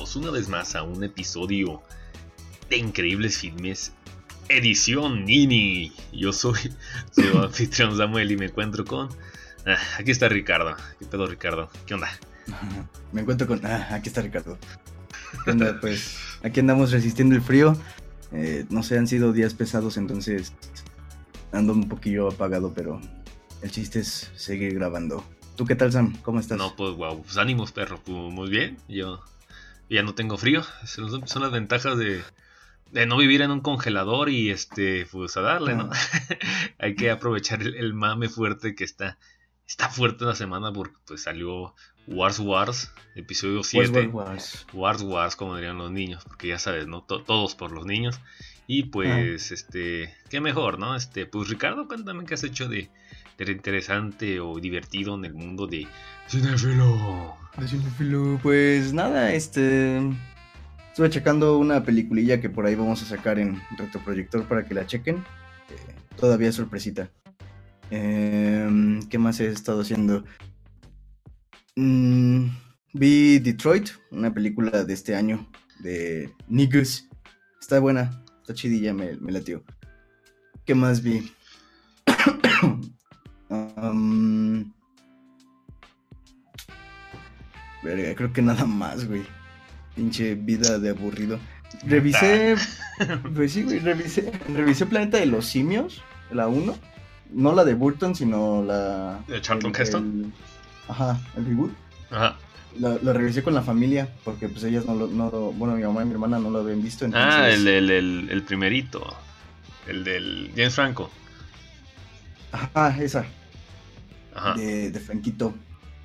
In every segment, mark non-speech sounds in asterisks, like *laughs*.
Bienvenidos una vez más a un episodio de Increíbles Filmes, edición Nini. Yo soy *laughs* su *laughs* anfitrión Samuel y me encuentro con... Ah, aquí está Ricardo. ¿Qué pedo Ricardo? ¿Qué onda? *laughs* Me encuentro con... Ah, aquí está Ricardo. ¿Qué onda? Pues aquí andamos resistiendo el frío. Eh, no sé, han sido días pesados, entonces ando un poquillo apagado, pero el chiste es seguir grabando. ¿Tú qué tal, Sam? ¿Cómo estás? No, pues wow, pues ánimos, perro. Pues, muy bien. Yo ya no tengo frío. Son, son las ventajas de, de, no vivir en un congelador y este, pues a darle, ¿no? *laughs* Hay que aprovechar el, mame fuerte que está. Está fuerte la semana porque pues salió Wars Wars, episodio 7. Wars, Wars Wars, como dirían los niños, porque ya sabes, ¿no? todos por los niños. Y pues, ah. este, qué mejor, ¿no? Este, pues Ricardo, cuéntame qué has hecho de, interesante o divertido en el mundo de Cinefilo. Pues nada, este. Estuve checando una peliculilla que por ahí vamos a sacar en retroproyector para que la chequen. Eh, todavía sorpresita. Em, ¿Qué más he estado haciendo? Mm, vi Detroit, una película de este año de Niggas. Está buena, está chidilla, me, me latió. ¿Qué más vi? *coughs* creo que nada más, güey. Pinche vida de aburrido. Revisé. pues sí, güey, revisé. Revisé Planeta de los Simios, la 1. No la de Burton, sino la. ¿De Charlton Heston? Ajá, el reboot. Ajá. La, revisé con la familia, porque pues ellas no lo. No, bueno, mi mamá y mi hermana no lo habían visto. Ah, el, el, el primerito. El del James Franco. Ajá, esa. De, de, Franquito.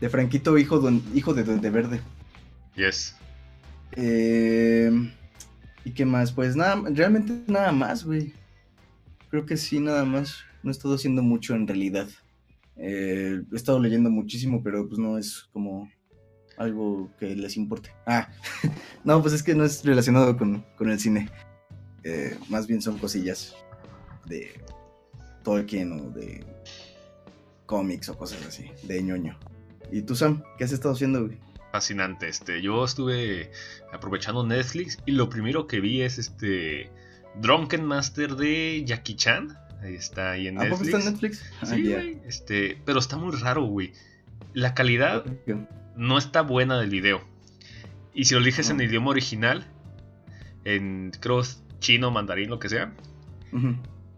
De Franquito, hijo, de, hijo de Duende Verde. Yes. Eh, ¿Y qué más? Pues nada, realmente nada más, güey. Creo que sí, nada más. No he estado haciendo mucho en realidad. Eh, he estado leyendo muchísimo, pero pues no es como algo que les importe. Ah, *laughs* no, pues es que no es relacionado con, el cine. Eh, más bien son cosillas de Tolkien o de cómics o cosas así, de ñoño. ¿Y tú, Sam? ¿Qué has estado haciendo, güey? Fascinante, este, yo estuve aprovechando Netflix y lo primero que vi es este Drunken Master de Jackie Chan. Ahí está ahí en Netflix. está en Netflix? Ah, sí, güey. Este, pero está muy raro, güey. La calidad no está buena del video. Y si lo eliges en idioma original, en creo chino, mandarín, lo que sea,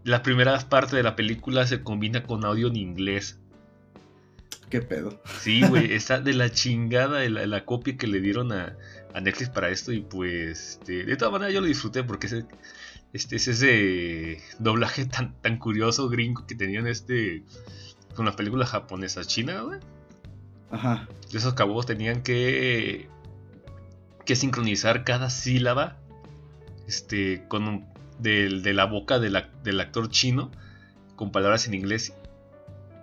la primera parte de la película se combina con audio en inglés. ¿Qué pedo? Sí, güey, está de la chingada la, la, copia que le dieron a, Netflix para esto y pues este, de todas maneras yo lo disfruté porque es, este, es ese doblaje tan, tan curioso gringo que tenían este con las películas japonesas chinas, güey. Ajá. Esos cabos tenían que que sincronizar cada sílaba este con un, de, la boca del actor chino con palabras en inglés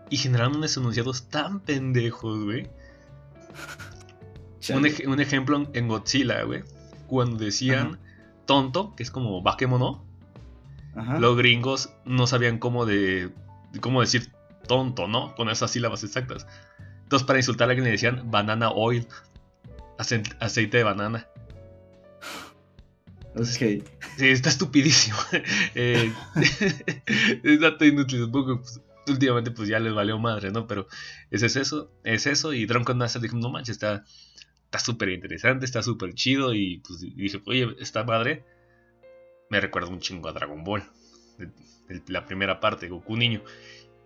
y generaron unos enunciados tan pendejos, güey. Un, ejemplo en Godzilla, güey. Cuando decían tonto, que es como Bakemono, los gringos no sabían cómo, de, cómo decir tonto, ¿no? Con esas sílabas exactas. Entonces, para insultar a alguien le decían banana oil, aceite de banana. Sí, está estupidísimo. *laughs* eh, *laughs* es dato inútil. Pues, últimamente pues ya les valió madre, ¿no? Pero ese es eso, es eso. Y Drunken Master dijo, no manches, está súper interesante, está súper chido. Y pues dije, oye, esta madre me recuerda un chingo a Dragon Ball. la primera parte, Goku niño.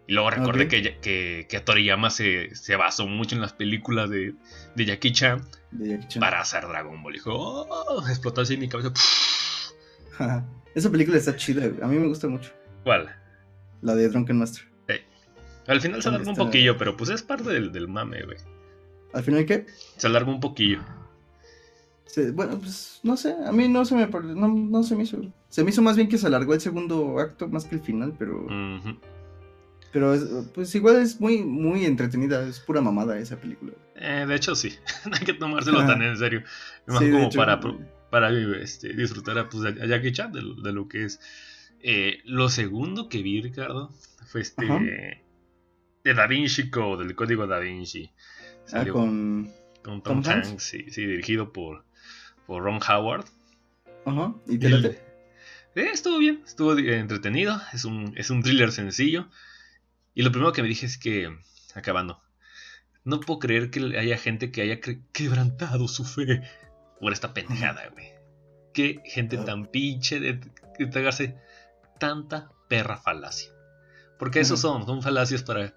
Y luego recordé que, que, que, Toriyama se, se, basó mucho en las películas de, de, Jackie, Chan para hacer Dragon Ball. Y dijo, oh, explotó así en mi cabeza. *laughs* Esa película está chida, a mí me gusta mucho. ¿Cuál? La de Drunken Master. Al final se alarga un poquillo, pero pues es parte del, del mame, güey. ¿Al final qué? Se alarga un poquillo. bueno, pues no sé, a mí no se me no, no, se me hizo. Se me hizo más bien que se alargó el segundo acto más que el final, pero pero pues igual es muy, muy entretenida, es pura mamada esa película. Eh, de hecho sí, *laughs* no hay que tomárselo tan en serio. Más como para, para este, disfrutar pues, a, Jackie Chan de, lo que es. Eh, lo segundo que vi, Ricardo, fue este... De Da Vinci Code, del código Da Vinci. Ah, con... Con Tom, ¿Tom Hanks? Hanks, sí, sí, dirigido por, por Ron Howard. Ajá. ¿Y te Y- late? Eh, estuvo bien, estuvo entretenido. Es un, es un thriller sencillo. Y lo primero que me dije es que, acabando, no puedo creer que haya gente que haya quebrantado su fe por esta pendejada, güey. Qué gente Ah. tan pinche de, de tragarse tanta perra falacia. Porque esos son, son falacias para,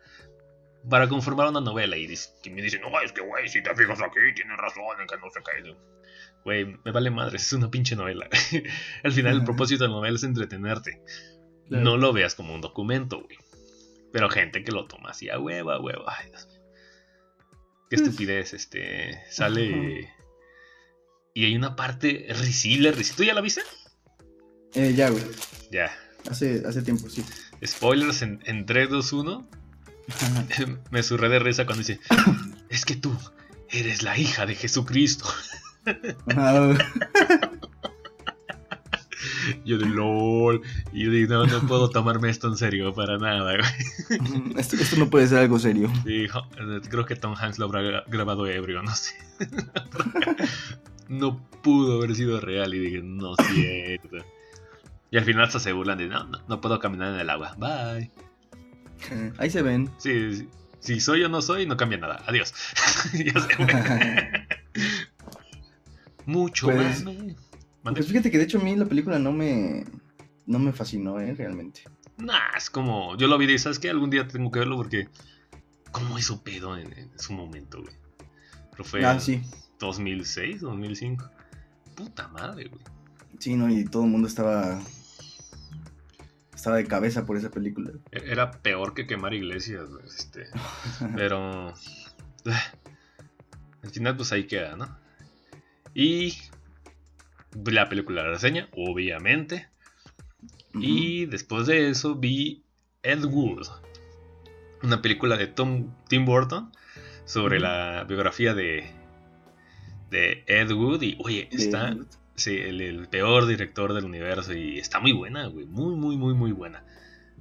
para conformar una novela. Y me dicen, no, es que, güey, si te fijas aquí, tienes razón en que no se cae. Güey, me vale madre, es una pinche novela. *laughs* Al final, el propósito de la novela es entretenerte. Claro. No lo veas como un documento, güey. Pero gente que lo toma así a hueva, hueva. Ay, Dios mío. Qué estupidez, este. Sale. Y hay una parte risible, risible. ¿Tú ya la viste? Eh, ya, güey. Ya. Hace, hace tiempo, sí. Spoilers en, en 3, 2, 1. *laughs* Me surré de risa cuando dice: *coughs* Es que tú eres la hija de Jesucristo. *laughs* Yo de LOL. Y yo digo: No, no puedo tomarme esto en serio para nada, güey. esto, esto no puede ser algo serio. Sí, creo que Tom Hanks lo habrá gra- grabado ebrio, no sé. *laughs* no pudo haber sido real y dije, no es cierto. Y al final hasta se burlan de, no, no, no puedo caminar en el agua. Bye. *laughs* Ahí se ven. Sí, sí, si soy o no soy, no cambia nada. Adiós. *laughs* ya se fue. *laughs* Mucho Pues-. Pues fíjate que de hecho a mí la película no me, no me fascinó, ¿eh? Realmente. Nah, es como, yo lo vi y ¿sabes qué? Algún día tengo que verlo porque, ¿cómo hizo pedo en, en su momento, güey? Pero fue Ah, sí. 2006, 2005. Puta madre, güey. Sí, no, y todo el mundo estaba. Estaba de cabeza por esa película. E- Era peor que quemar iglesias, Este, *laughs* pero. ah, Al final, pues ahí queda, ¿no? Y. La película la reseña, obviamente. Y después de eso vi Ed Wood. Una película de Tom, Tim Burton. Sobre la biografía de. De Ed Wood. Y oye, De- está. Sí, el, el peor director del universo. Y está muy buena, güey. Muy, muy, muy, muy buena.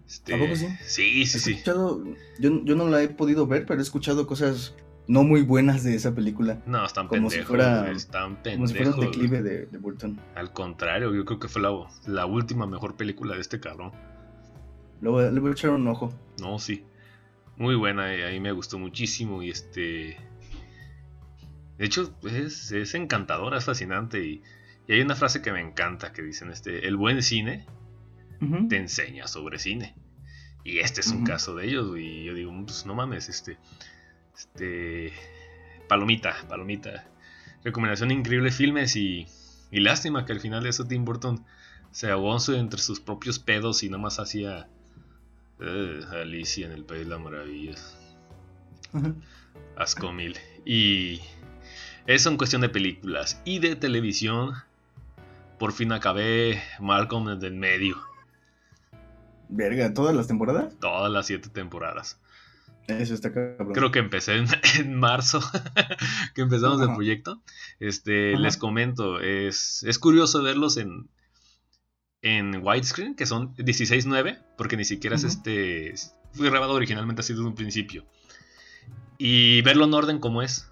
Este, ¿A poco sí? Sí, sí, He sí. escuchado, yo, yo no la he podido ver, pero he escuchado cosas no muy buenas de esa película. No, están Como si pendejos. fuera- güey, Están Como si fuera un declive de, de Burton. Al contrario, yo creo que fue la, la última mejor película de este cabrón. Le voy, a- le voy a echar un ojo. No, sí. Muy buena, y ahí me gustó muchísimo. Y este. De hecho, es, es encantadora, es fascinante. Y, y hay una frase que me encanta que dicen: este, El buen cine te enseña sobre cine. Y este es un caso de ellos. Y yo digo, pues no mames, este. Este. Palomita, palomita. Recomendación increíble filmes y. Y lástima que al final de eso Tim Burton se ahogó entre sus propios pedos y nomás hacía. eh, Alicia en el País de las Maravillas. Ajá. Asco mil. Y. Eso en cuestión de películas. Y de televisión. Por fin acabé Malcolm en el medio. Verga, ¿todas las temporadas? Todas las siete temporadas. Eso está cabrón. Creo que empecé en, *laughs* en marzo, *laughs* que empezamos el proyecto. Este, Ajá. les comento, es, es curioso verlos en, en widescreen, que son 16.9, porque ni siquiera es este. Fue grabado originalmente así desde un principio. Y verlo en orden como es.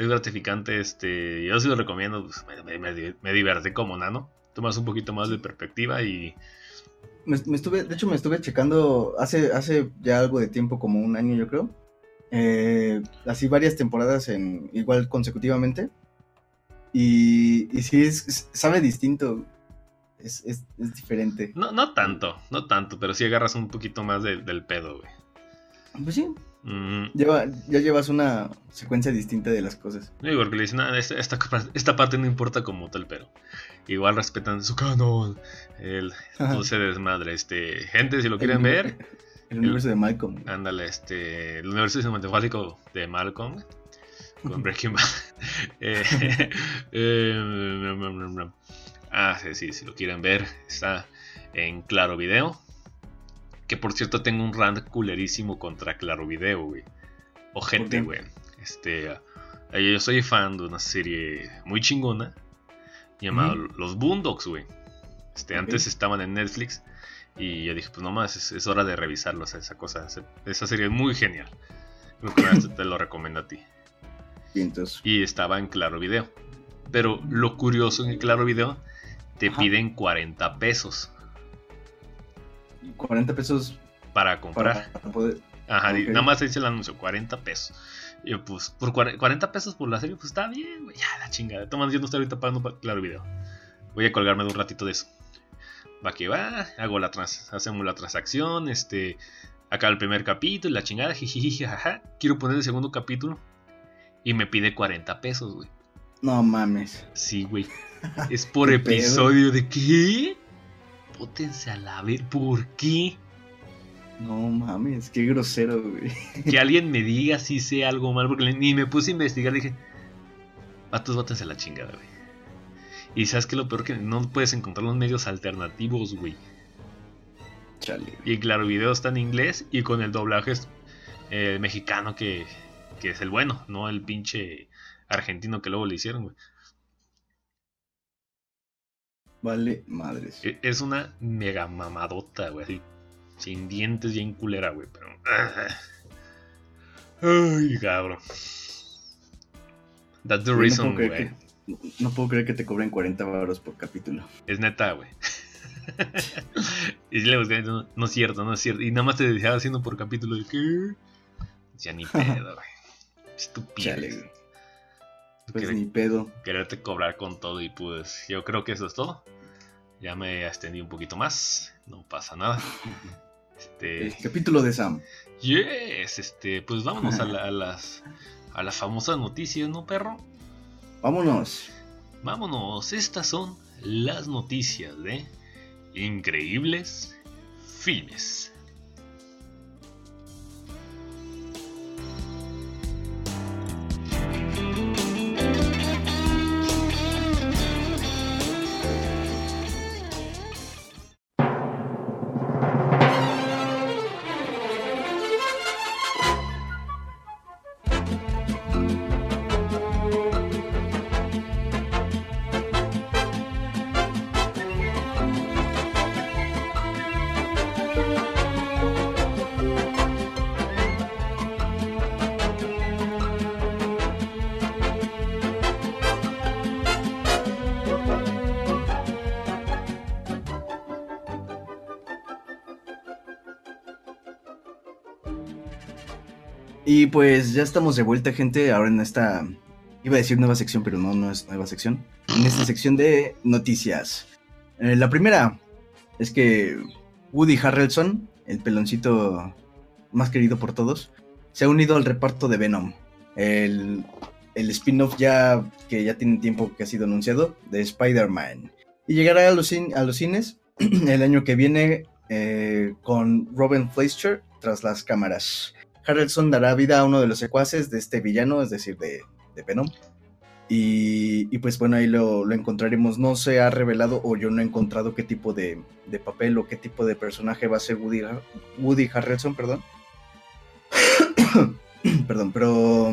Es gratificante, este. Yo sí lo recomiendo, pues, me, me, divertí como nano. Tomas un poquito más de perspectiva y. Me, me estuve, de hecho, me estuve checando hace, hace ya algo de tiempo, como un año, yo creo. eh, así varias temporadas en igual consecutivamente. Y, y sí, es, es- sabe distinto. Es, es, es diferente. No, no tanto, no tanto, pero sí agarras un poquito más de- del pedo, güey. Pues sí, Mm, lleva, ya llevas una secuencia distinta de las cosas. Sí, porque le dicen, "Ah, esta, esta, esta parte no importa como tal, pero igual respetan su canon. El, se desmadre. Este, gente, si lo quieren ver, El universo de Malcolm. ándale, este, el universo cinematográfico de Malcolm con Breaking Bad. *laughs* Eh, eh, mm, mm, mm. ah, sí, sí, si lo quieren ver, está en Claro Video. Que por cierto, tengo un rant culerísimo contra Claro Video, güey. ¿Por Ojete, qué? güey. Este, eh, yo soy fan de una serie muy chingona llamada. Los Boondocks, güey. Este, antes estaban en Netflix y yo dije, pues nomás es, es hora de revisarlos, esa cosa. Esa serie es muy genial. Creo que *coughs* te lo recomiendo a ti. Y estaba en Claro Video. Pero lo curioso en el Claro Video, te Ajá. piden 40 pesos 40 pesos para comprar. para poder. Ajá, nada más dice el anuncio, 40 pesos. Y yo, pues, por cuare- 40 pesos por la serie, pues está bien, güey. Ya, la chingada. Toma, yo no estoy ahorita pagando para Claro Video. Voy a colgarme de un ratito de eso. Va que va, hago la trans hacemos la transacción, este. Acá el primer capítulo, la chingada, jijiji, jaja. Quiero poner el segundo capítulo. Y me pide 40 pesos, güey. No mames. Sí, güey. *laughs* Es por episodio de qué? Pótense a la ver, ¿por qué? No mames, qué grosero, güey. Que *laughs* alguien me diga si sé algo mal, porque ni me puse a investigar, dije, vatos, bótense a la chingada, güey. Y sabes que lo peor que no puedes encontrar los medios alternativos, güey. Chale. Y claro, el video está en inglés y con el doblaje es, eh, mexicano que, que es el bueno, no el pinche argentino que luego le hicieron, güey. Vale, madres. E- Es una mega mamadota, güey, así. Sin dientes, bien culera, güey, pero... Ay, cabrón. That's the Güey, no reason, puedo güey. creer que- No puedo creer que te cobren 40 baros por capítulo. Es neta, güey. *laughs* y si le no, no es cierto, no es cierto. Y nada más te dejaba haciendo por capítulo de qué. Ya ni *laughs* pedo, güey. Estúpido. Pues Querer- ni pedo. Quererte cobrar con todo y pues yo creo que eso es todo. Ya me extendí un poquito más. No pasa nada. *laughs* Este. El capítulo de Sam. Yes, este, pues vámonos a, la- *laughs* a las a las famosas noticias, ¿no, perro? Vámonos. Vámonos, estas son las noticias de increíbles filmes. Y pues ya estamos de vuelta, gente. Ahora en esta. Iba a decir nueva sección, pero no, no es nueva sección. En esta sección de noticias. Eh, la primera es que Woody Harrelson, el peloncito más querido por todos, se ha unido al reparto de Venom. El, el spin-off ya que ya tiene tiempo que ha sido anunciado de Spider-Man. Y llegará a los, a los cines *clears throat* el año que viene eh, con Robin Fleischer tras las cámaras. Harrelson dará vida a uno de los secuaces de este villano, es decir, de, Venom. Y, pues bueno, ahí lo, encontraremos. No se ha revelado o yo no he encontrado qué tipo de, papel o qué tipo de personaje va a ser Woody, Har- Woody Harrelson, perdón. *coughs* perdón, pero,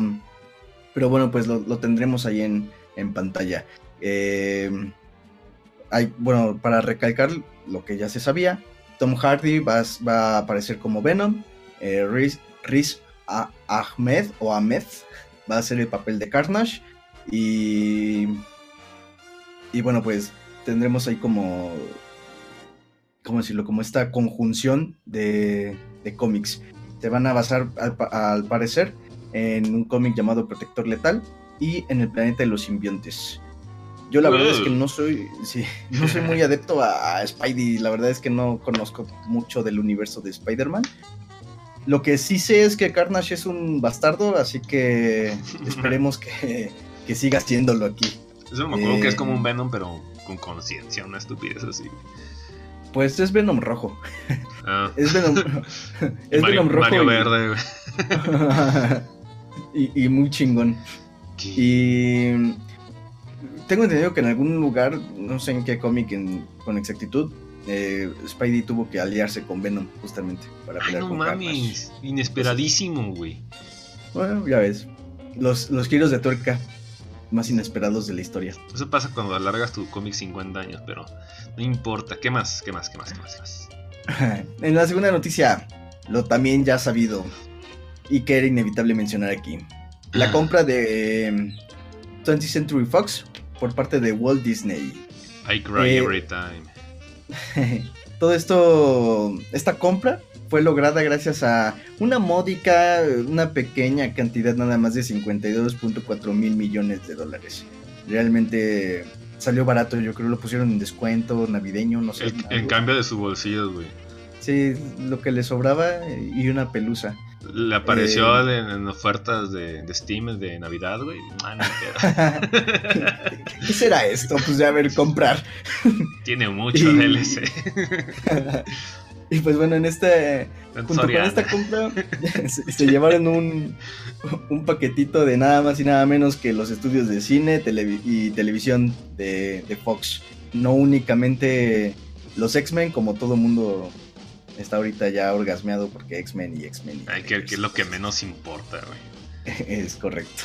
pero bueno, pues lo, tendremos ahí en, en pantalla. Eh, bueno, para recalcar lo que ya se sabía, Tom Hardy va, va a aparecer como Venom. Eh, Riz, Riz Ahmed o Ahmed va a hacer el papel de Carnage. Y, y bueno, pues tendremos ahí como, ¿cómo decirlo? Como esta conjunción de, de cómics. Se van a basar, al parecer, en un cómic llamado Protector Letal y en el planeta de los simbiontes. Yo la verdad es que no soy, sí, no soy muy adepto a, a Spidey, la verdad es que no conozco mucho del universo de Spider-Man. Lo que sí sé es que Carnage es un bastardo, así que *laughs* esperemos que, que siga haciéndolo aquí. Eso me acuerdo Eh, que es como un Venom, pero con conciencia, una estupidez así. Pues es Venom rojo. Ah, Es Venom, *laughs* es Mario, Venom rojo. Mario y- Verde, *laughs* y, y muy chingón. ¿Qué? Y tengo entendido que en algún lugar, no sé en qué cómic con exactitud, eh, Spidey tuvo que aliarse con Venom justamente para Ay, pelear no con Carnage. mames. Inesperadísimo, güey. Bueno, ya ves. Los, los giros de tuerca más inesperados de la historia. Eso pasa cuando alargas tu cómic 50 años, pero no importa. ¿Qué más? ¿Qué más? ¿Qué más? ¿Qué más? ¿Qué más? *laughs* en la segunda noticia, lo también ya sabido y que era inevitable mencionar aquí. la ah. compra de 20th em, Century Fox por parte de Walt Disney. I cry eh, every time. *laughs* todo esto, esta compra fue lograda gracias a una módica, una pequeña cantidad nada más de 52.4 mil millones de dólares. Realmente salió barato, yo creo lo pusieron en descuento navideño, no sé. en cambio de su bolsillo, güey. Sí, lo que le sobraba y una pelusa. Le apareció eh, en, ofertas de, Steam de Navidad, güey. Ah, *laughs* ¿Qué será esto? Pues ya a ver, comprar. Tiene mucho DLC. *laughs* y pues bueno, en este. Junto con esta compra, *laughs* se, llevaron un, un paquetito de nada más y nada menos que los estudios de cine y televisión de, de Fox. No únicamente los X-Men, como todo mundo está ahorita ya orgasmeado porque X-Men y X-Men. Ay, que, es lo que menos importa, güey. *laughs* es correcto.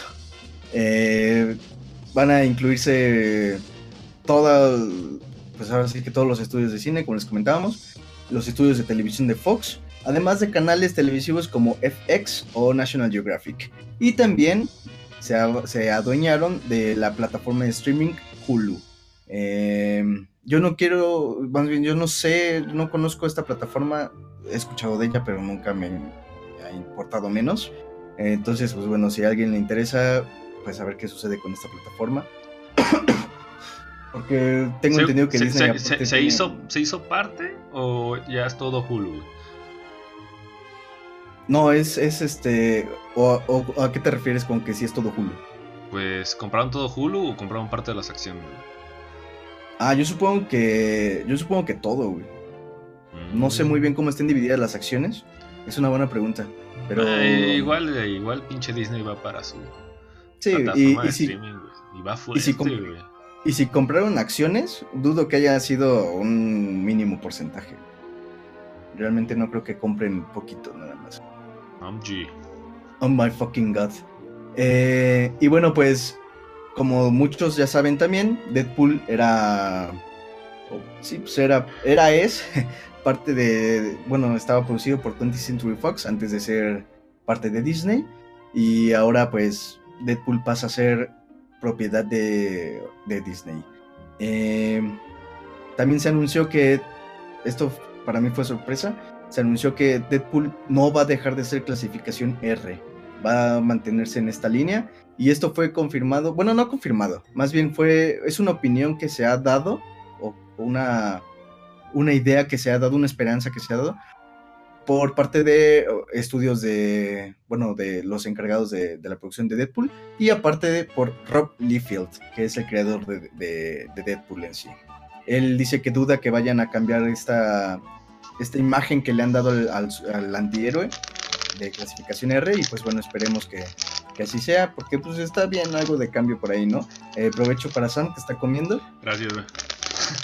Eh, van a incluirse todas, pues ahora sí que todos los estudios de cine, como les comentábamos, los estudios de televisión de Fox, además de canales televisivos como FX o National Geographic. Y también se, se adueñaron de la plataforma de streaming Hulu. Eh, yo no quiero, más bien, yo no sé, no conozco esta plataforma, he escuchado de ella, pero nunca me ha importado menos. Entonces, pues bueno, si a alguien le interesa, pues a ver qué sucede con esta plataforma. *coughs* Porque tengo entendido que Disney se, hizo, ¿Se hizo parte o ya es todo Hulu? No, es, es este. O, ¿A qué te refieres con que sí es todo Hulu? Pues, ¿compraron todo Hulu o compraron parte de las acciones? Ah, yo supongo que. Yo supongo que todo, güey. No sé muy bien cómo estén divididas las acciones. Es una buena pregunta. Pero. Eh, igual, eh, igual pinche Disney va para su. Sí, y, y, si, y va fuerte, y si, y si compraron acciones, dudo que haya sido un mínimo porcentaje. Realmente no creo que compren poquito, nada más. OMG. Oh my fucking god. Eh, y bueno, pues como muchos ya saben también, Deadpool era. sí, pues era. Era, es. *laughs* parte de. Bueno, estaba producido por 20th Century Fox antes de ser parte de Disney. Y ahora, pues, Deadpool pasa a ser propiedad de, de Disney. Eh, también se anunció que. Esto para mí fue sorpresa. Se anunció que Deadpool no va a dejar de ser clasificación R. Va a mantenerse en esta línea y esto fue confirmado, bueno, no confirmado, más bien fue, es una opinión que se ha dado, o una, una idea que se ha dado, una esperanza que se ha dado, por parte de estudios de, bueno, de los encargados de, la producción de Deadpool, y aparte de, por Rob Liefeld, que es el creador de, Deadpool en sí. Él dice que duda que vayan a cambiar esta, esta imagen que le han dado al, al antihéroe de clasificación R, y pues bueno, esperemos que, que así sea, porque pues está bien algo de cambio por ahí, ¿no? Eh, provecho para Sam que está comiendo. Gracias, güey.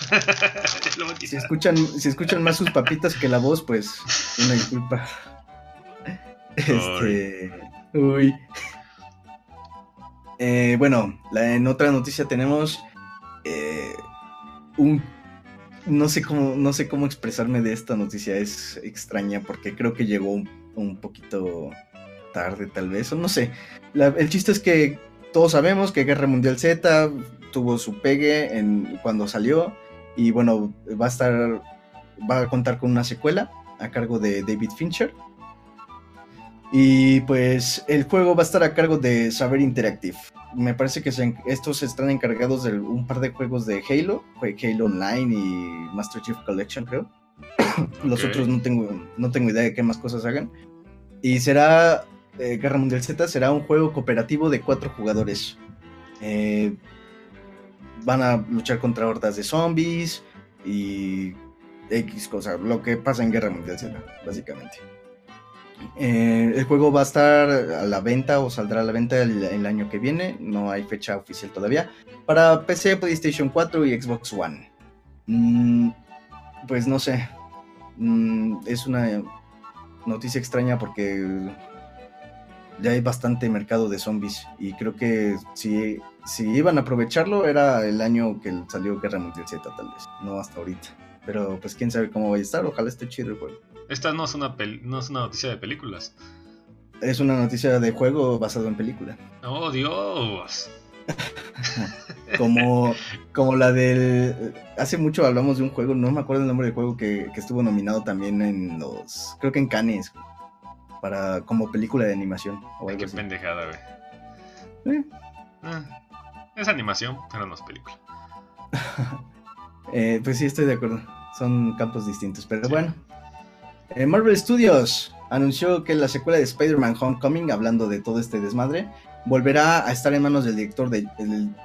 *laughs* si escuchan, si escuchan más sus papitas que la voz, pues una disculpa. Este. Uy. Eh, bueno, en otra noticia tenemos eh, un no sé cómo no sé cómo expresarme de esta noticia es extraña porque creo que llegó un, un poquito tarde tal vez, o no sé. el chiste es que todos sabemos que Guerra Mundial Z tuvo su pegue en, cuando salió y bueno, va a estar, va a contar con una secuela a cargo de David Fincher. Y pues el juego va a estar a cargo de Saber Interactive. Me parece que estos están encargados de un par de juegos de Halo, Halo Online y Master Chief Collection, creo. *coughs* Los otros no tengo, no tengo idea de qué más cosas hagan. Y será Guerra Mundial Z será un juego cooperativo de cuatro jugadores. Eh, van a luchar contra hordas de zombies y X cosas, lo que pasa en Guerra Mundial Z, básicamente. Eh, el juego va a estar a la venta o saldrá a la venta el, año que viene, no hay fecha oficial todavía, para PC, PlayStation 4 y Xbox One. Mm, pues no sé, mm, es una noticia extraña porque ya hay bastante mercado de zombies y creo que si, si iban a aprovecharlo era el año que salió Guerra Mundial Z tal vez, no hasta ahorita. Pero pues quién sabe cómo va a estar, ojalá esté chido el juego. Esta no es una, no es una noticia de películas. Es una noticia de juego basado en película. ¡Oh, Dios! *laughs* como, como la del... Hace mucho hablamos de un juego, no me acuerdo el nombre del juego que, que estuvo nominado también en los... Creo que en Cannes. Para, como película de animación. O algo Qué pendejada, güey. ¿Eh? Ah, es animación, pero no es película. *laughs* eh, pues sí, estoy de acuerdo. Son campos distintos, pero bueno. Eh, Marvel Studios anunció que la secuela de Spider-Man Homecoming, hablando de todo este desmadre, volverá a estar en manos del director, de,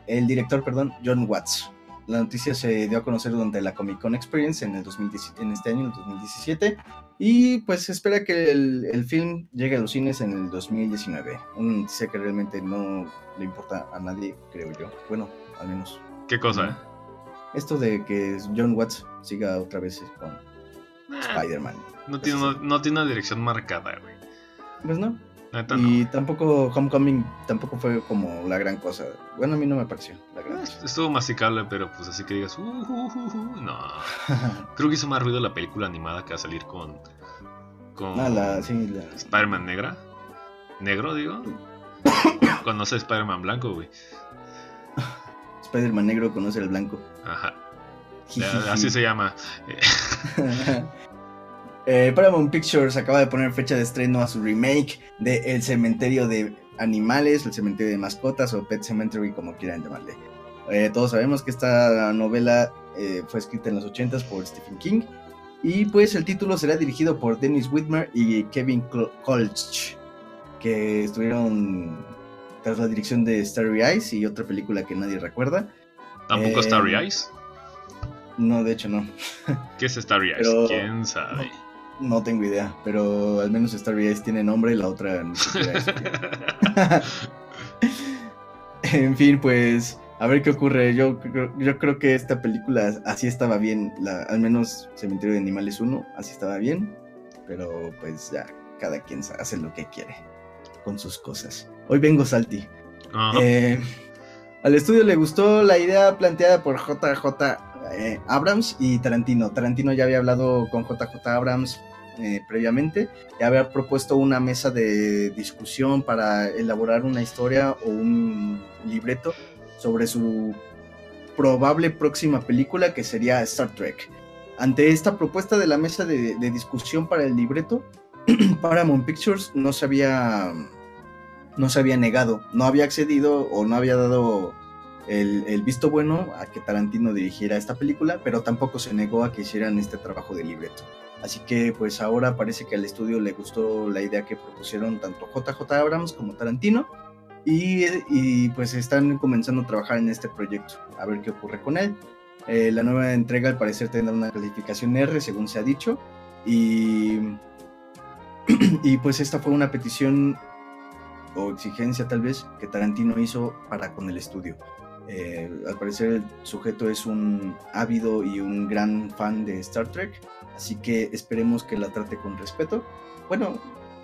el, director perdón, John Watts. La noticia se dio a conocer durante la Comic Con Experience en, el 2017, en este año, en el 2017, y pues se espera que el, film llegue a los cines en el 2019. Una noticia que realmente no le importa a nadie, creo yo. Bueno, al menos. ¿Qué cosa? Esto de que John Watts siga otra vez con ah, Spider-Man. No tiene, no tiene una dirección marcada, güey. Pues no y tampoco Homecoming tampoco fue como la gran cosa. Bueno, a mí no me pareció la gran cosa. Estuvo masticable, pero pues así que digas, uh, uh, uh, no. *laughs* Creo que hizo más ruido la película animada que a salir con. con ah, la, sí, la... Spider-Man negra. Negro, digo. *coughs* conoce Spider-Man blanco, güey. Spider-Man negro conoce al blanco. Ajá. *laughs* así se llama. *laughs* Eh, Paramount Pictures acaba de poner fecha de estreno a su remake de El Cementerio de Animales, El Cementerio de Mascotas o Pet Cemetery, como quieran llamarle. Eh, todos sabemos que esta novela eh, fue escrita en los 80s por Stephen King. Y pues el título será dirigido por Dennis Whitmer y Kevin Kolch, que estuvieron tras la dirección de Starry Eyes y otra película que nadie recuerda. ¿Tampoco Starry Eyes? No, de hecho no. ¿Qué es Starry Eyes? ¿Quién sabe? No tengo idea, pero al menos Starry Eyes tiene nombre y la otra siquiera *laughs* en fin, pues a ver qué ocurre. Yo, yo creo que esta película así estaba bien, la, al menos Cementerio de Animales 1, así estaba bien, pero pues ya cada quien hace lo que quiere con sus cosas. Hoy vengo Salty. Eh, al estudio le gustó la idea planteada por JJ eh, Abrams y Tarantino. Tarantino ya había hablado con JJ Abrams eh, previamente y había propuesto una mesa de discusión para elaborar una historia o un libreto sobre su probable próxima película que sería Star Trek. Ante esta propuesta de la mesa de, discusión para el libreto, *clears throat* Paramount Pictures no se había no se había negado, no había accedido o no había dado el, visto bueno a que Tarantino dirigiera esta película, pero tampoco se negó a que hicieran este trabajo de libreto. Así que pues ahora parece que al estudio le gustó la idea que propusieron tanto JJ Abrams como Tarantino y, pues están comenzando a trabajar en este proyecto, a ver qué ocurre con él. Eh, la nueva entrega al parecer tendrá una calificación R según se ha dicho y, *clears throat* y pues esta fue una petición o exigencia tal vez que Tarantino hizo para con el estudio. Eh, al parecer el sujeto es un ávido y un gran fan de Star Trek, así que esperemos que la trate con respeto. Bueno,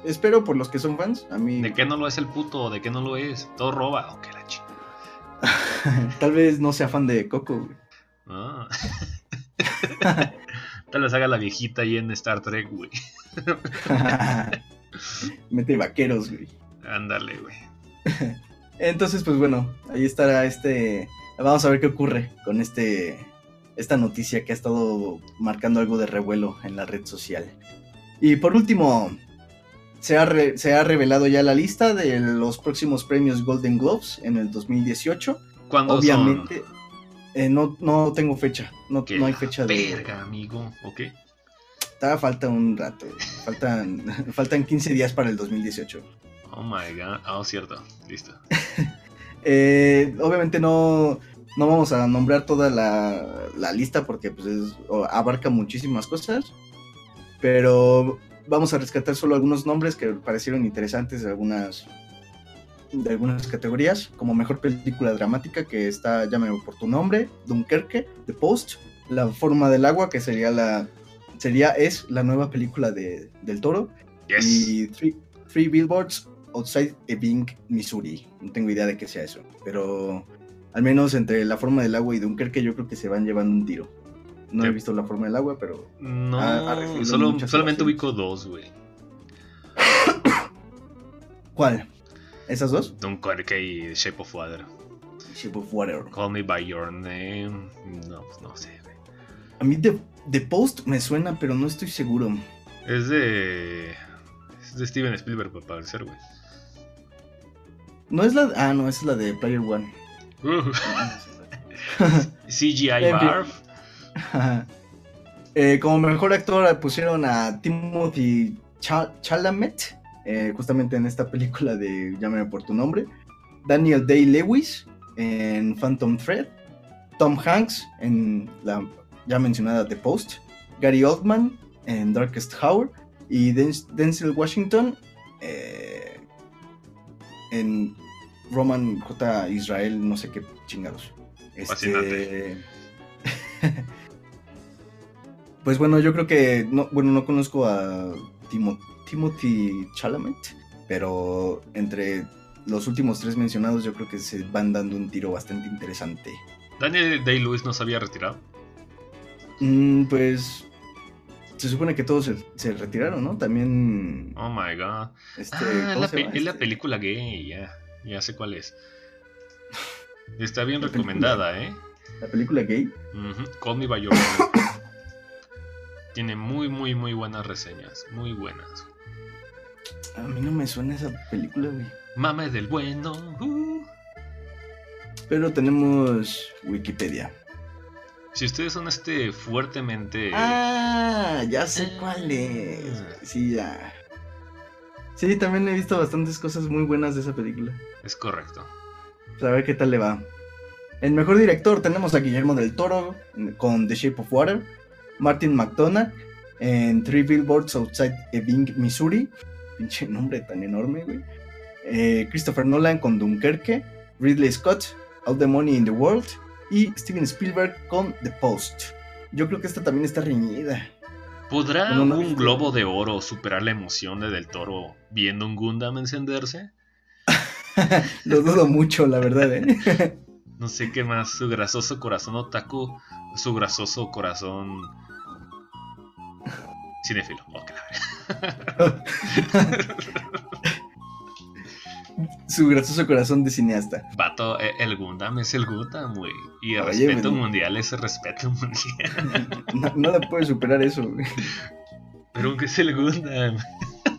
espero por los que son fans. A mí... ¿De qué no lo es el puto? ¿De qué no lo es? ¿Todo roba? ¿O qué la chica? *laughs* Tal vez no sea fan de Coco, Ah. *laughs* Tal vez haga la viejita ahí en Star Trek, güey. *laughs* Mete vaqueros, güey. Ándale, güey. Entonces, pues bueno, ahí estará este. Vamos a ver qué ocurre con este. Esta noticia que ha estado marcando algo de revuelo en la red social. Y por último, se ha, se ha revelado ya la lista de los próximos premios Golden Globes en el 2018. ¿Cuándo Obviamente, eh, no, no tengo fecha. No, no hay fecha de. Verga, amigo. Ok. falta un rato. Faltan, *laughs* faltan 15 días para el 2018. Oh my god. Ah, oh, cierto. Listo. *laughs* Eh, obviamente no, no vamos a nombrar toda la, lista porque pues abarca muchísimas cosas. Pero vamos a rescatar solo algunos nombres que parecieron interesantes de algunas de algunas categorías, como mejor película dramática, que está Llámame por tu nombre, Dunkerque, The Post, La forma del agua, que sería la sería es la nueva película de, del Toro, y Three Billboards Outside Ebbing, Missouri. No tengo idea de qué sea eso. Pero al menos entre la forma del agua y Dunkerque yo creo que se van llevando un tiro. No he visto la forma del agua, pero... No, solamente ubico dos, güey. *coughs* ¿Cuál? ¿Esas dos? Dunkerque y Shape of Water. Shape of Water. Call Me By Your Name. No, pues no sé, güey. A mí The, The Post me suena, pero no estoy seguro. Es de. Es de Steven Spielberg, para parecer, güey. No es la. Ah, no, esa es la de Player One. *laughs* Uh, CGI. Barf. Eh, como mejor actor pusieron a Timothy Cha- Chalamet, eh, justamente en esta película de Llámame por tu nombre. Daniel Day-Lewis en Phantom Thread. Tom Hanks en la ya mencionada The Post. Gary Oldman en Darkest Hour. Y Den- Denzel Washington eh, en Roman J. Israel, no sé qué chingados. Este, *laughs* pues bueno, yo creo que no, bueno, no conozco a Timo- Timothy Chalamet, pero entre los últimos tres mencionados yo creo que se van dando un tiro bastante interesante. Daniel Day-Lewis no se había retirado. Mm, pues se supone que todos se, se retiraron, ¿no? También Oh my god. este, Ah, ¿cómo la es la Este, película gay, ya. Ya sé cuál es. Está bien película. recomendada, ¿eh? la película gay. Ujú, Call Me By Your Name. *coughs* Tiene muy, muy, muy buenas reseñas. Muy buenas. A mí no me suena esa película, güey. Mama es del bueno. uh. Pero tenemos Wikipedia. Si ustedes son este fuertemente. Ah, ya sé Ah. cuál es. Sí, ya. Sí, también he visto bastantes cosas muy buenas de esa película. Es correcto. Pues a ver qué tal le va. El mejor director tenemos a Guillermo del Toro con The Shape of Water, Martin McDonagh en Three Billboards Outside Ebbing, Missouri. *laughs* Pinche nombre tan enorme, güey. Eh, Christopher Nolan con Dunkerque, Ridley Scott, All the Money in the World y Steven Spielberg con The Post. Yo creo que esta también está reñida. ¿Podrá un globo de oro superar la emoción de Del Toro viendo un Gundam encenderse? *laughs* Lo dudo mucho, la verdad, ¿eh? *laughs* No sé qué más. Su grasoso corazón otaku. Su grasoso corazón. Cinéfilo. Verga. *laughs* Su gracioso corazón de cineasta. Vato, eh, el Gundam es el Gundam, güey. Y el Oye, respeto güey. mundial es el respeto mundial. *laughs* No, le puede superar eso, güey. Pero aunque es el Gundam.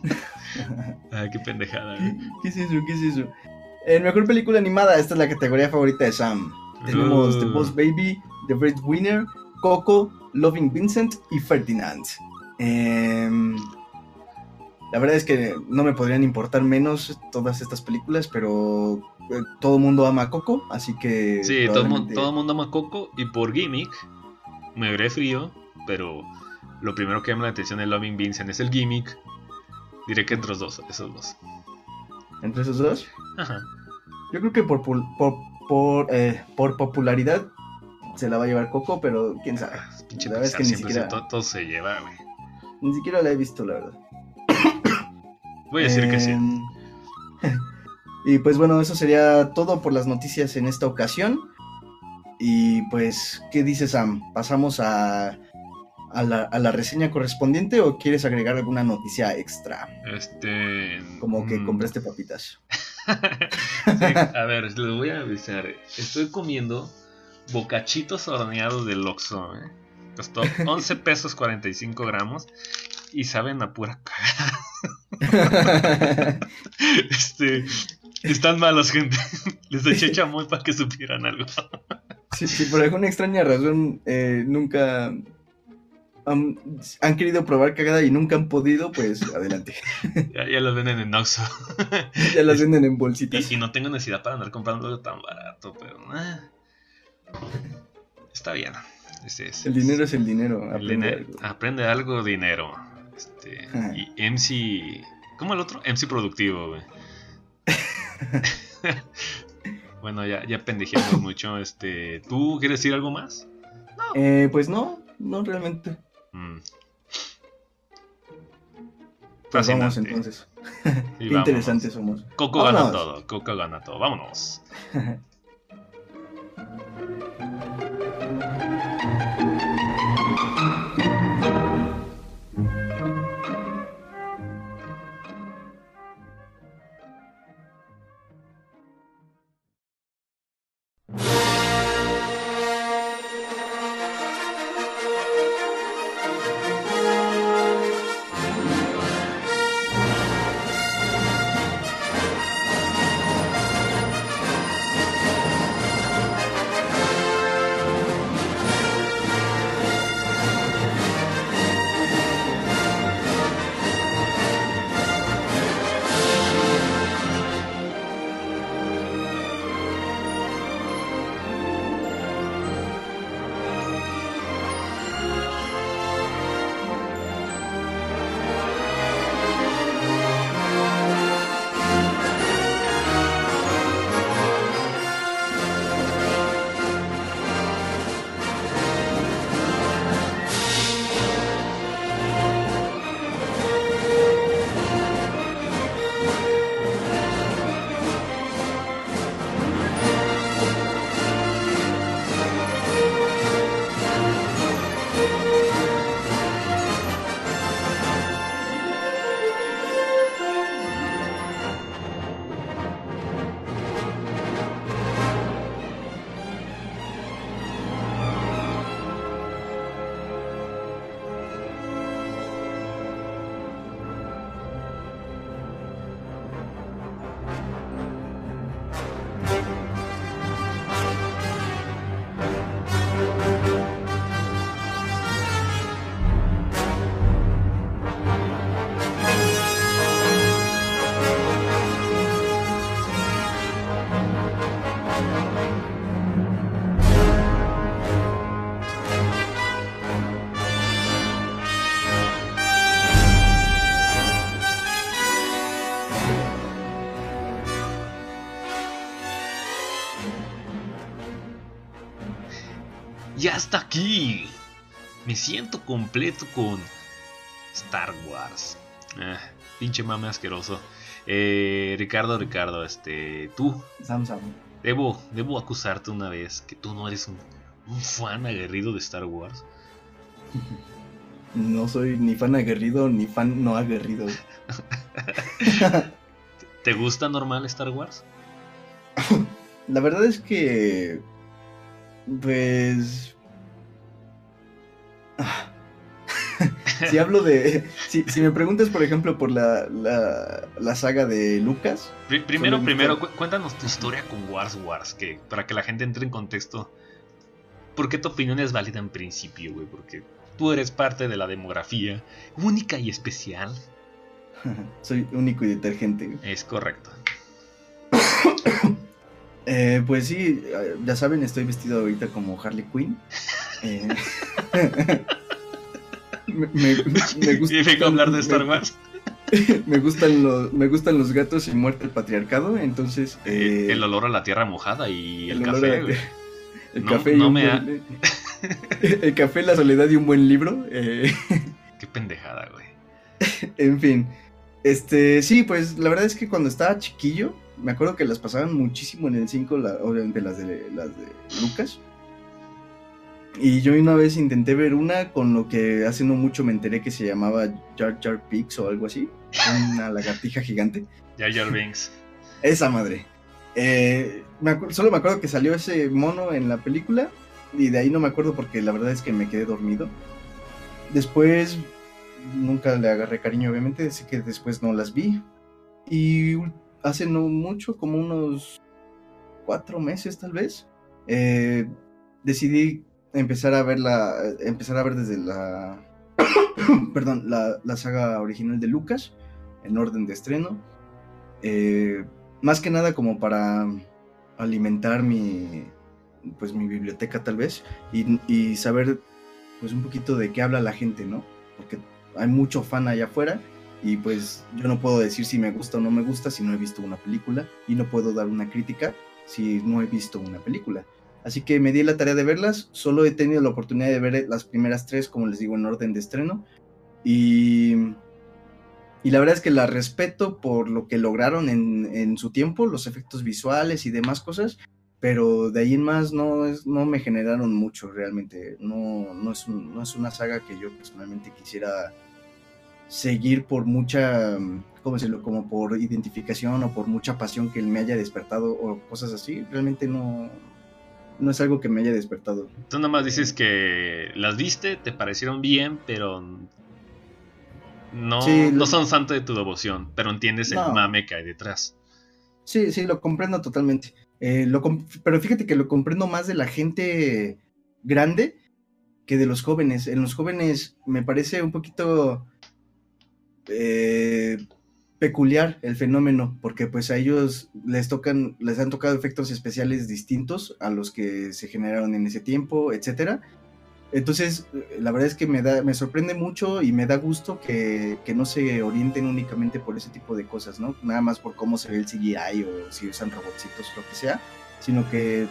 *laughs* Ay, qué pendejada. ¿Qué, güey. qué es eso? ¿Qué es eso? En mejor película animada, esta es la categoría favorita de Sam. Tenemos Uh. The Boss Baby, The Breadwinner, Coco, Loving Vincent y Ferdinand. Em, la verdad es que no me podrían importar menos todas estas películas, pero eh, todo el mundo ama a Coco, así que... Sí, todo el mu- probablemente- todo el mundo ama Coco. Y por gimmick, me veré frío. Pero lo primero que llama la atención de Loving Vincent es el gimmick. Diré que entre los dos, esos dos. Entre esos dos. Ajá. Yo creo que por, por, por, eh, por popularidad se la va a llevar Coco, pero quién sabe. Ah, Pinche La verdad es Pixar que ni siempre siquiera, se- todo, todo se lleva, güey. ni siquiera la he visto, la verdad. Voy a decir que sí. Em, *laughs* Y pues bueno, eso sería todo por las noticias en esta ocasión. Y pues, ¿qué dices Sam? ¿Pasamos a, a, la, a la reseña correspondiente o quieres agregar alguna noticia extra? Este. Como que mm, compraste papitas. *laughs* sí, a ver, les voy a avisar. Estoy comiendo bocachitos horneados del Oxxo. ¿eh? Costó *laughs* 11 pesos 45 gramos y saben a pura cagada. *laughs* Este, están malos, gente. *laughs* Les eché chamoy para que supieran algo. Si, si por alguna extraña razón eh, nunca han, han querido probar cagada y nunca han podido, pues adelante. *laughs* Ya, ya los venden en Oxxo. ya las venden en bolsitas. Y, y no tengo necesidad para andar comprando algo tan barato, pero eh, está bien. Este es- El dinero es el dinero. el aprende dinero- algo. aprende algo, dinero. Este, y MC. ¿Cómo el otro? MC productivo, güey. *laughs* bueno, ya, ya pendejeamos mucho. Este, ¿Tú quieres decir algo más? Eh, pues no, no realmente. Mm. Pues vamos entonces. Qué interesantes somos. Coco gana todo. Coco gana todo. Vámonos. *laughs* está aquí. Me siento completo con Star Wars. Ah, pinche mame asqueroso. Eh, Ricardo, Ricardo, este, tú. Sam Sam. Debo, debo acusarte una vez que tú no eres un, un fan aguerrido de Star Wars. *laughs* No soy ni fan aguerrido ni fan no aguerrido. *laughs* ¿Te gusta normal Star Wars? *laughs* La verdad es que. Pues. *laughs* si hablo de. Si, si me preguntas, por ejemplo, por la, la, la saga de Lucas. Pri- primero, primero, cu- cuéntanos tu historia con Wars Wars, que para que la gente entre en contexto. ¿Por qué tu opinión es válida en principio, güey? Porque tú eres parte de la demografía única y especial. *laughs* Soy único y detergente. Es correcto. *coughs* Eh, pues sí, eh, ya saben, estoy vestido ahorita como Harley Quinn. *laughs* Eh, me, me- me gusta hablar de Star me- Wars. Me gustan los, me gustan los gatos y muerte el patriarcado, entonces eh, el olor a la tierra mojada y el, café, el No- café y no un me buen- *laughs* el café, la soledad y un buen libro. eh, *laughs* Qué pendejada, güey. en fin, este, sí, pues la verdad es que cuando estaba chiquillo, me acuerdo que las pasaban muchísimo en el 5, la- obviamente las de, las de Lucas. Y yo una vez intenté ver una con lo que hace no mucho me enteré que se llamaba Jar Jar Pix o algo así. Una lagartija gigante. Jar Jar Binks. Esa madre. Eh, me solo me acuerdo que salió ese mono en la película y de ahí no me acuerdo porque la verdad es que me quedé dormido. Después nunca le agarré cariño, obviamente, así que después no las vi. Y hace no mucho, como unos cuatro meses tal vez, eh, decidí empezar a ver la, empezar a ver desde la, *coughs* perdón, la, la saga original de Lucas en orden de estreno. Eh, más que nada como para alimentar mi pues mi biblioteca tal vez y, y saber pues un poquito de qué habla la gente, ¿no? Porque hay mucho fan allá afuera y pues yo no puedo decir si me gusta o no me gusta si no he visto una película y no puedo dar una crítica si no he visto una película. Así que me di la tarea de verlas, solo he tenido la oportunidad de ver las primeras tres, como les digo, en orden de estreno. Y, la verdad es que la respeto por lo que lograron en, su tiempo, los efectos visuales y demás cosas, pero de ahí en más no me generaron mucho realmente. No, no, es un- no es una saga que yo personalmente quisiera seguir por mucha, ¿cómo decirlo? Como por identificación o por mucha pasión que me haya despertado o cosas así. Realmente no, no es algo que me haya despertado. Tú nada más dices que las viste, te parecieron bien, pero no, Sí, no son santo de tu devoción, pero entiendes el No. mame que hay detrás. Sí, sí, lo comprendo totalmente. Eh, lo pero fíjate que lo comprendo más de la gente grande que de los jóvenes. En los jóvenes me parece un poquito eh, peculiar el fenómeno, porque pues a ellos les tocan, les han tocado efectos especiales distintos a los que se generaron en ese tiempo, etcétera. Entonces, la verdad es que me da, me sorprende mucho y me da gusto que, que no se orienten únicamente por ese tipo de cosas, ¿no? Nada más por cómo se ve el CGI o si usan robotcitos o lo que sea, sino que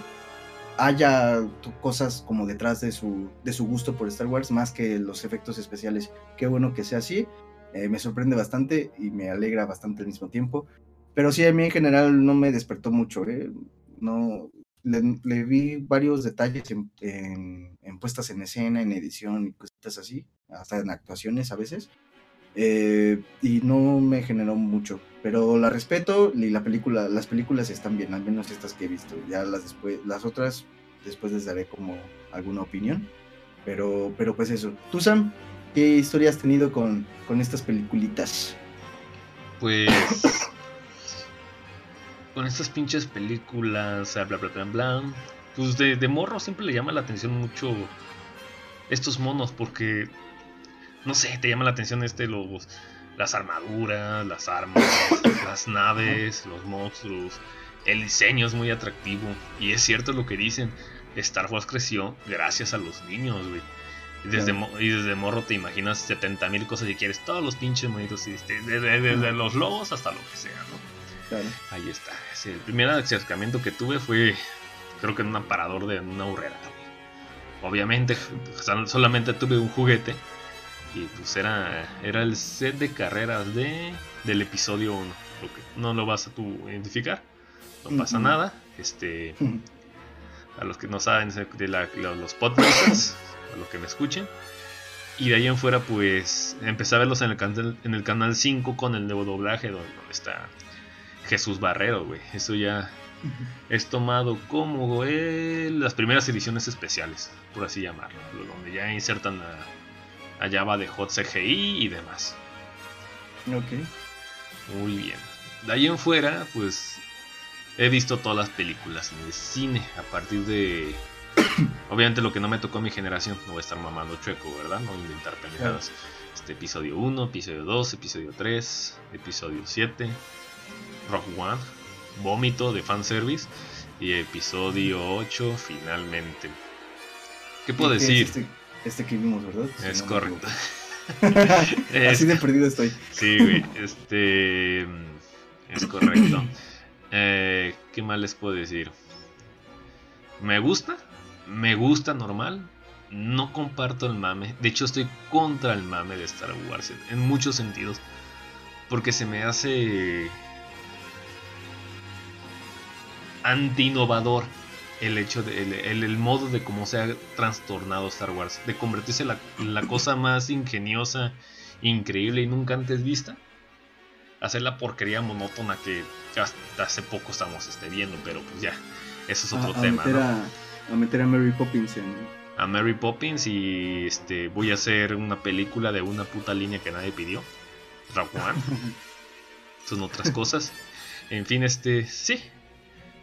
haya cosas como detrás de su, de su gusto por Star Wars más que los efectos especiales. Qué bueno que sea así. Eh, me sorprende bastante y me alegra bastante al mismo tiempo. Pero sí, a mí en general no me despertó mucho. ¿eh? No, le, vi varios detalles en, en- puestas en escena, en edición y cositas así, hasta en actuaciones a veces. eh, y no me generó mucho, pero la respeto y la película, las películas están bien, al menos estas que he visto. Ya las las otras después les daré como alguna opinión, pero, pero pues eso. ¿Tú Sam? ¿Qué historia has tenido con, con estas peliculitas? Pues. *coughs* con estas pinches películas, bla bla bla bla. Pues de, de morro siempre le llama la atención mucho estos monos, porque. No sé, te llama la atención este, los, las armaduras, las armas, *coughs* las naves, los monstruos. El diseño es muy atractivo. Y es cierto lo que dicen. Star Wars creció gracias a los niños, güey. Y desde, mo- y desde morro te imaginas 70 mil cosas y quieres todos los pinches monitos, este, desde, desde los lobos hasta lo que sea, ¿no? Claro. Ahí está. Sí, el primer acercamiento que tuve fue, creo que en un aparador de una burrera. obviamente solamente tuve un juguete y pues era, era el set de carreras de, del episodio 1. no lo vas a tú identificar, no pasa nada. Este, a los que no saben de los podcasts, *coughs* a los que me escuchen. Y de ahí en fuera, pues empecé a verlos en el, canal, en el canal 5 con el nuevo doblaje, donde, está Jesús Barrero, güey. Eso ya es tomado como las primeras ediciones especiales, por así llamarlo, donde ya insertan a, a Java de Hot CGI y demás. Ok. Muy bien. De ahí en fuera, pues he visto todas las películas en el cine a partir de *coughs* Obviamente lo que no me tocó a mi generación, no voy a estar mamando chueco, ¿verdad? No inventar pendejadas. Este episodio 1, episodio 2, episodio 3, episodio 7, Rock One, Vómito de fanservice y episodio 8 finalmente. ¿Qué puedo decir? Este, este, que vimos, ¿verdad? es correcto. *laughs* *laughs* Así de perdido estoy. Sí, güey. Este. Es correcto. *coughs* Eh, ¿Qué más les puedo decir? Me gusta, me gusta normal. No comparto el mame. De hecho, estoy contra el mame de Star Wars en muchos sentidos. Porque se me hace anti-innovador el hecho de el, modo de cómo se ha trastornado Star Wars. De convertirse en la, cosa más ingeniosa, increíble y nunca antes vista. Hacer la porquería monótona que hasta hace poco estamos este, viendo, pero pues ya, eso es otro tema. A, meter a Mary Poppins en. A Mary Poppins y este voy a hacer una película de una puta línea que nadie pidió. Rock *laughs* Son otras cosas. En fin, este. Sí.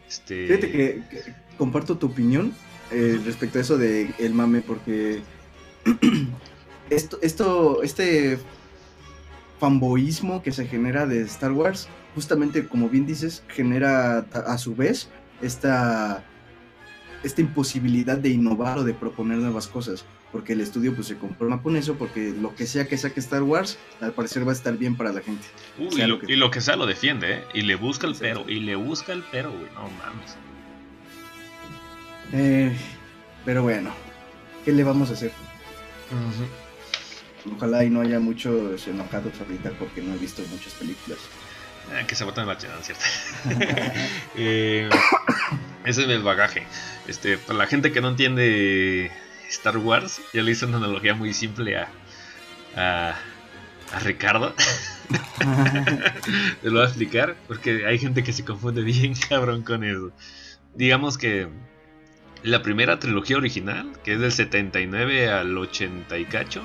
Este... Fíjate que, comparto tu opinión eh, respecto a eso de el mame, porque *clears throat* esto, esto, este fanboísmo que se genera de Star Wars, justamente como bien dices, genera a su vez esta, esta imposibilidad de innovar o de proponer nuevas cosas. Porque el estudio pues se conforma con eso, porque lo que sea que saque Star Wars, al parecer va a estar bien para la gente. y, lo, que... sea lo defiende, ¿eh? Y le busca el pero, y le busca el pero, güey, no mames. Eh, pero bueno, ¿qué le vamos a hacer? Ojalá y no haya muchos enojados ahorita porque no he visto muchas películas. Ah, que se botan la chingada, ¿cierto? *laughs* *laughs* eh, ese es el bagaje. Este, para la gente que no entiende Star Wars, ya le hice una analogía muy simple a, a, a Ricardo. *laughs* Te lo voy a explicar porque hay gente que se confunde bien *laughs* cabrón con eso. Digamos que la primera trilogía original, que es del 79 al 80 y cacho,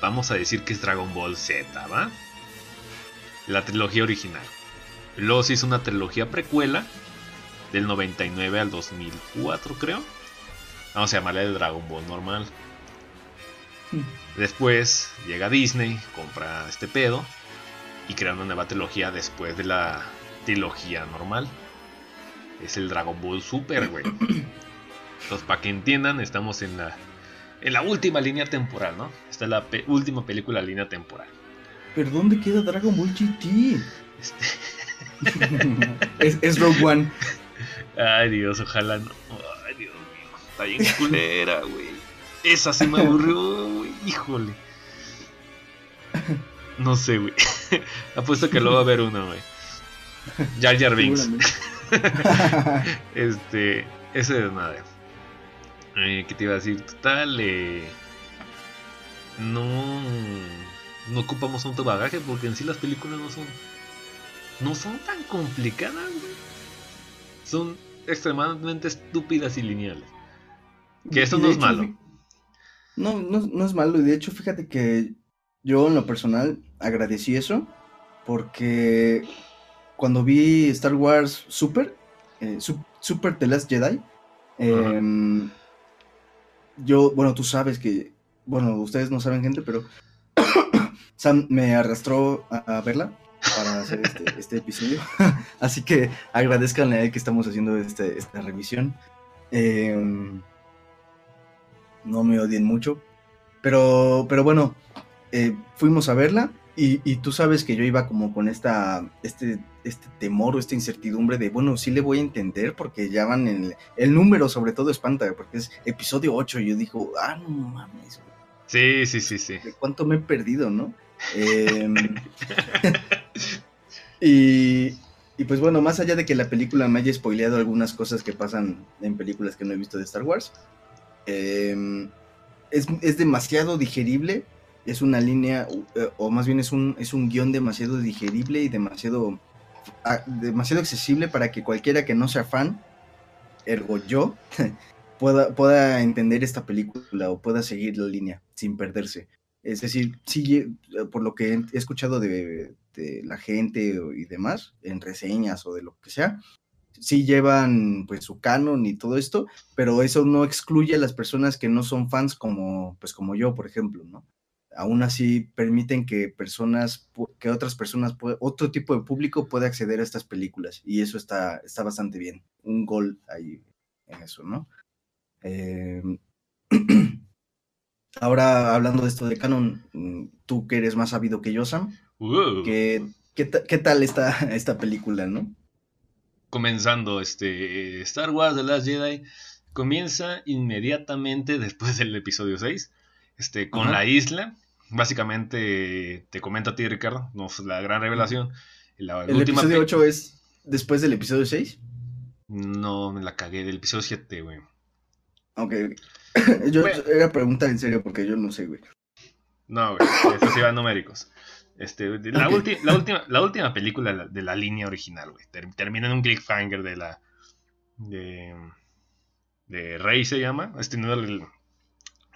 vamos a decir que es Dragon Ball Z, ¿va? la trilogía original. Luego se hizo una trilogía precuela del 99 al 2004, creo. Vamos a llamarle de Dragon Ball normal. Hmm. Después llega Disney, compra este pedo y crea una nueva trilogía después de la trilogía normal. Es el Dragon Ball Super, güey. *clears throat* Entonces, para que entiendan, estamos en la, en la última línea temporal, ¿no? Esta es la última película línea temporal. ¿Pero dónde queda Dragon Ball GT? Este... *laughs* es, Rogue One. Ay, Dios, ojalá no. Ay, Dios mío. Está bien *laughs* culera, güey. Esa sí me aburrió, güey. Híjole. No sé, güey. *laughs* Apuesto que luego va a haber uno, güey. Jar Jar Binks. *laughs* este. Ese es nada. Eh, ¿Qué te iba a decir? Total, eh. No no ocupamos tanto bagaje porque en sí las películas no son no son tan complicadas, Son extremadamente estúpidas y lineales. Que eso no es malo. No, no, es malo. Y de hecho, fíjate que yo en lo personal agradecí eso. Porque cuando vi Star Wars Super, eh, Super The Last Jedi, em, yo, bueno, tú sabes que, bueno, ustedes no saben gente, pero *coughs* Sam me arrastró a, verla para hacer este, este episodio. *laughs* Así que agradezcanle a él que estamos haciendo este, esta revisión. Em, no me odien mucho. Pero, pero bueno, eh, fuimos a verla y, tú sabes que yo iba como con esta, este, este temor o esta incertidumbre de, bueno, sí le voy a entender porque ya van en el, el número sobre todo espanta, porque es episodio 8 y yo digo, ah, no mames. Sí, sí, sí, sí. ¿De cuánto me he perdido, no? Em, *laughs* y, y pues bueno, más allá de que la película me haya spoileado algunas cosas que pasan en películas que no he visto de Star Wars, em, es, es, demasiado digerible, es una línea, eh, o más bien es un, es un guion demasiado digerible y demasiado, ah, demasiado accesible para que cualquiera que no sea fan, ergo yo, *laughs* pueda, pueda entender esta película o pueda seguir la línea sin perderse. Es decir, sí, eh, por lo que he escuchado de, la gente y demás, en reseñas o de lo que sea, sí llevan pues su canon y todo esto, pero eso no excluye a las personas que no son fans como pues como yo, por ejemplo, ¿no? Aún así permiten que personas, que otras personas, otro tipo de público pueda acceder a estas películas y eso está, está bastante bien. Un gol ahí en eso, ¿no? Eh, *clears throat* Ahora, hablando de esto de Canon, mm, tú que eres más sabido que yo, Sam, ¿qué, tal está esta película, no? Comenzando, este, Star Wars The Last Jedi comienza inmediatamente después del episodio 6, este, con la isla. Básicamente, te comento a ti, Ricardo, no la gran revelación. ¿El episodio 8 es después del episodio 6? No, me la cagué, del episodio 7, güey. Ok, *coughs* yo era pregunta en serio porque yo no sé, güey. No, güey, *coughs* estos iban numéricos. Este, la, la, última, la última película de la línea original, güey. termina en un cliffhanger de la. de. de Rey se llama. Este el,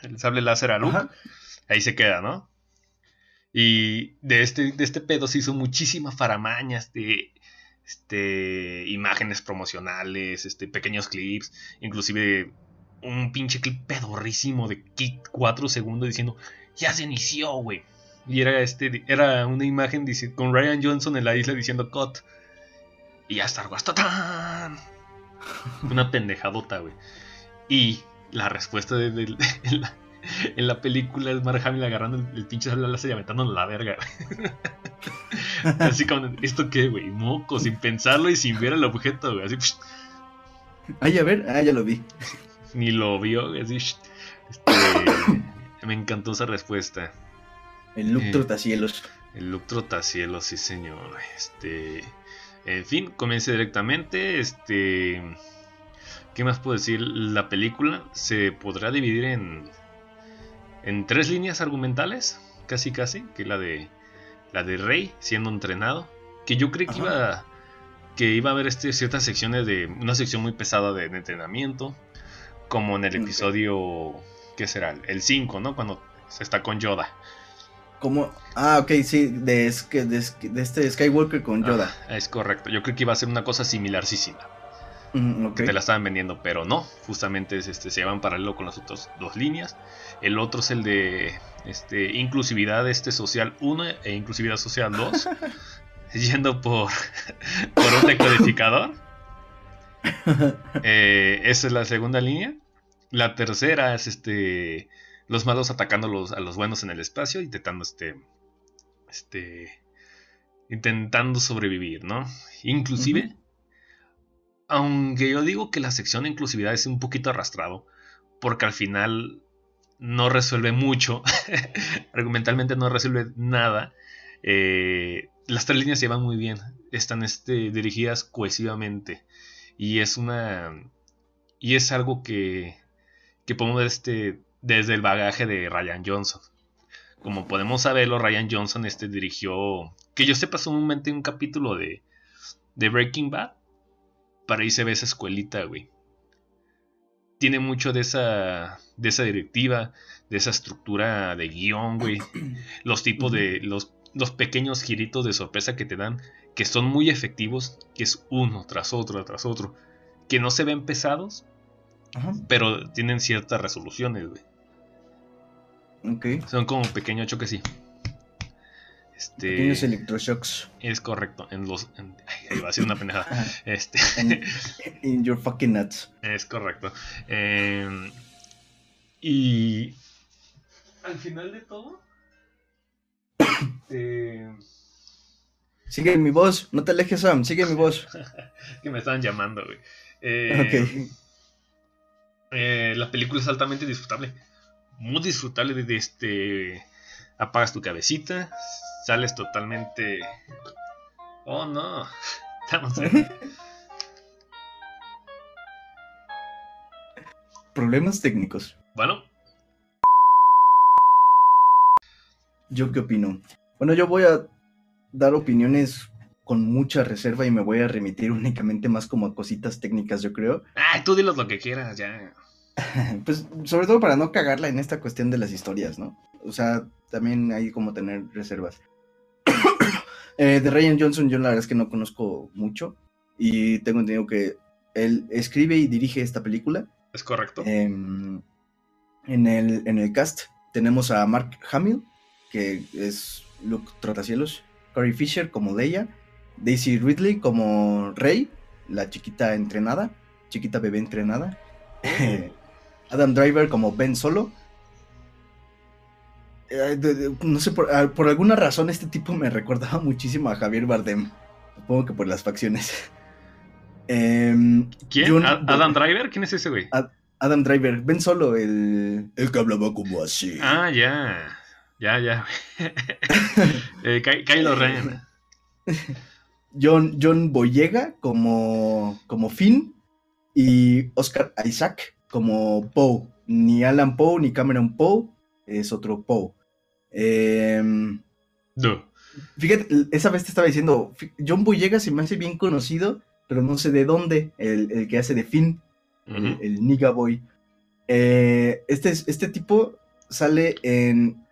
el sable láser a Luke. Ahí se queda, ¿no? Y de este, de este pedo se hizo muchísimas faramañas de este, imágenes promocionales, este, pequeños clips, inclusive un pinche clip pedorrísimo de 4 segundos diciendo, ya se inició, güey. Y era, este, era una imagen con Ryan Johnson en la isla diciendo cut. Y ya está tan *laughs* Una pendejadota, güey. Y la respuesta de, *laughs* en, la, película es Mark Hamill agarrando el, pinche sable láser y aventando la verga. *laughs* Así como, ¿esto qué, güey? Moco, sin pensarlo y sin ver el objeto, güey. Así. Ay, a ver, ah, ya lo vi ni lo vio. Este, *coughs* me encantó esa respuesta. El look eh, trotacielos. El look trotacielos, sí señor. Este, en fin, comience directamente. Este, ¿qué más puedo decir? La película se podrá dividir en en tres líneas argumentales, casi casi, que la de la de Rey siendo entrenado, que yo creí que iba que iba a haber este, ciertas secciones de una sección muy pesada de entrenamiento, como en el episodio, ¿qué será? El 5, ¿no? Cuando se está con Yoda. Como, ah, ok, sí, de, de, este Skywalker con Yoda. es correcto, yo creo que iba a ser una cosa similarísima. Que te la estaban vendiendo, pero no, justamente es, este, se llevan paralelo con las otras dos líneas. El otro es el de este, inclusividad este, social 1 e inclusividad social 2, *laughs* yendo por, *laughs* por un decodificador. *laughs* Eh, esa es la segunda línea. La tercera es este los malos atacando a los buenos en el espacio, intentando este, este, intentando sobrevivir, ¿no? Inclusive, aunque yo digo que la sección de inclusividad es un poquito arrastrado, porque al final no resuelve mucho, *laughs* argumentalmente no resuelve nada. Eh, las tres líneas se van muy bien, están este, dirigidas cohesivamente. Y es una. Y es algo que. que podemos ver este, desde el bagaje de Ryan Johnson. Como podemos saberlo, Ryan Johnson este, dirigió. Que yo sepa, sumamente un capítulo de. de Breaking Bad. Para ahí se ve esa escuelita, güey. Tiene mucho de esa. de esa directiva. De esa estructura de guion, güey. *clears throat* Los tipos de. los los pequeños giritos de sorpresa que te dan que son muy efectivos, que es uno tras otro, tras otro, que no se ven pesados, pero tienen ciertas resoluciones, güey. Son como pequeños choques, sí. Este, Pequeños electroshocks. Es correcto. En los. ahí va a ser una pendejada. este. In *laughs* your fucking nuts. Es correcto. Em, y. Al final de todo. Eh, Sigue mi voz, no te alejes, Sam, sigue mi voz. *laughs* que me estaban llamando, güey. Eh, eh, la película es altamente disfrutable. Muy disfrutable desde este. Apagas tu cabecita. Sales totalmente. Oh no. *laughs* Estamos en- Problemas técnicos. Bueno, ¿Yo qué opino? Bueno, yo voy a dar opiniones con mucha reserva y me voy a remitir únicamente más como a cositas técnicas, yo creo. ay, tú dilos lo que quieras, ya. *laughs* Pues sobre todo para no cagarla en esta cuestión de las historias, ¿no? O sea, también hay como tener reservas. *coughs* Eh, de Ryan Johnson yo la verdad es que no conozco mucho y tengo entendido que él escribe y dirige esta película. Es correcto. Em, en, el, en el cast tenemos a Mark Hamill, que es Luke Trotacielos, Corey Fisher como Leia, Daisy Ridley como Rey, la chiquita entrenada, chiquita bebé entrenada, *laughs* Adam Driver como Ben Solo. Eh, de- de- no sé, por, por alguna razón este tipo me *laughs* recordaba muchísimo a Javier Bardem. Supongo que por las facciones. *laughs* Em, ¿Quién? Jun- ¿A- ¿Adam Driver? ¿Quién es ese, güey? Adam Driver, Ben Solo, el, el que hablaba como así. Ah, ya. Ya, ya. *laughs* eh, Ky- Kylo Ren. John, John Boyega como, como Finn y Oscar Isaac como Poe. Ni Alan Poe ni Cameron Poe, es otro Poe. Em, No. fíjate, esa vez te estaba diciendo, John Boyega se me hace bien conocido, pero no sé de dónde, el, el que hace de Finn, el, el Nigga Boy. Eh, este, es- este tipo sale en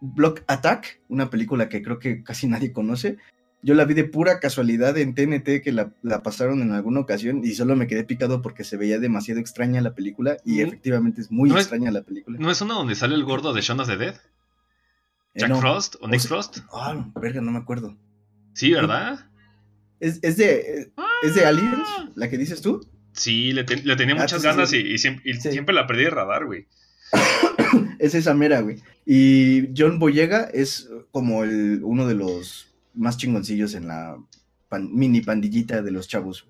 Block Attack, una película que creo que casi nadie conoce. Yo la vi de pura casualidad en TNT que la, la pasaron en alguna ocasión y solo me quedé picado porque se veía demasiado extraña la película y Mm. efectivamente es muy ¿No es- extraña la película. ¿No es uno donde sale el gordo de Shaun of the Dead? Eh, ¿Jack no. Frost o Nick sea- Frost? Ah, verga, no me acuerdo. Sí, ¿verdad? ¿Es, es de, ¿Es de Aliens? ¿La que dices tú? Sí, le, te- le tenía Ah, muchas sí, ganas sí. y, y siem- y Sí. siempre la perdí de radar, güey. *coughs* Es esa mera, güey. Y John Boyega es como el, uno de los más chingoncillos en la pan- mini pandillita de los chavos.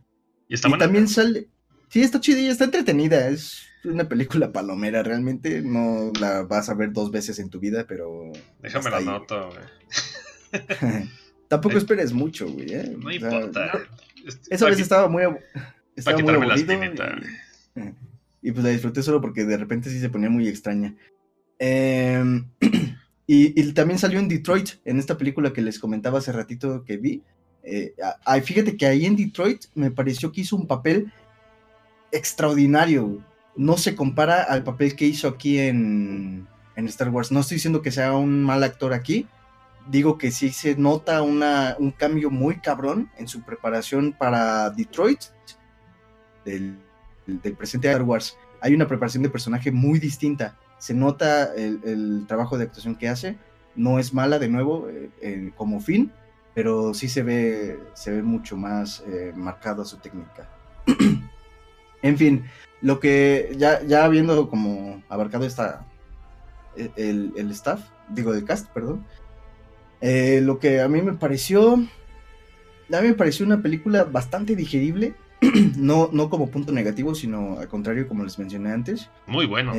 Y está y también sale. Sí, está chida y está entretenida. Es una película palomera, realmente. No la vas a ver dos veces en tu vida, pero. Déjame la noto, güey. *laughs* Tampoco esperes mucho, güey. ¿eh? No O sea, importa. no- esa vez estaba muy, estaba muy aburrido. y, y pues la disfruté solo porque de repente sí se ponía muy extraña. Em, *clears throat* y, también salió en Detroit, en esta película que les comentaba hace ratito que vi. Eh, fíjate que ahí en Detroit me pareció que hizo un papel extraordinario. No se compara al papel que hizo aquí en, en Star Wars. No estoy diciendo que sea un mal actor aquí. Digo que sí se nota una, un cambio muy cabrón en su preparación para Detroit del, del presente Star Wars. Hay una preparación de personaje muy distinta. Se nota el, el trabajo de actuación que hace. No es mala de nuevo eh, eh, como fin, pero sí se ve, se ve mucho más eh, marcada su técnica. *clears throat* en fin, lo que ya, ya habiendo como abarcado esta el, el staff, digo el cast, perdón. lo que a mí me pareció, a mí me pareció una película bastante digerible, *clears throat* no, no como punto negativo, sino al contrario, como les mencioné antes. Muy bueno.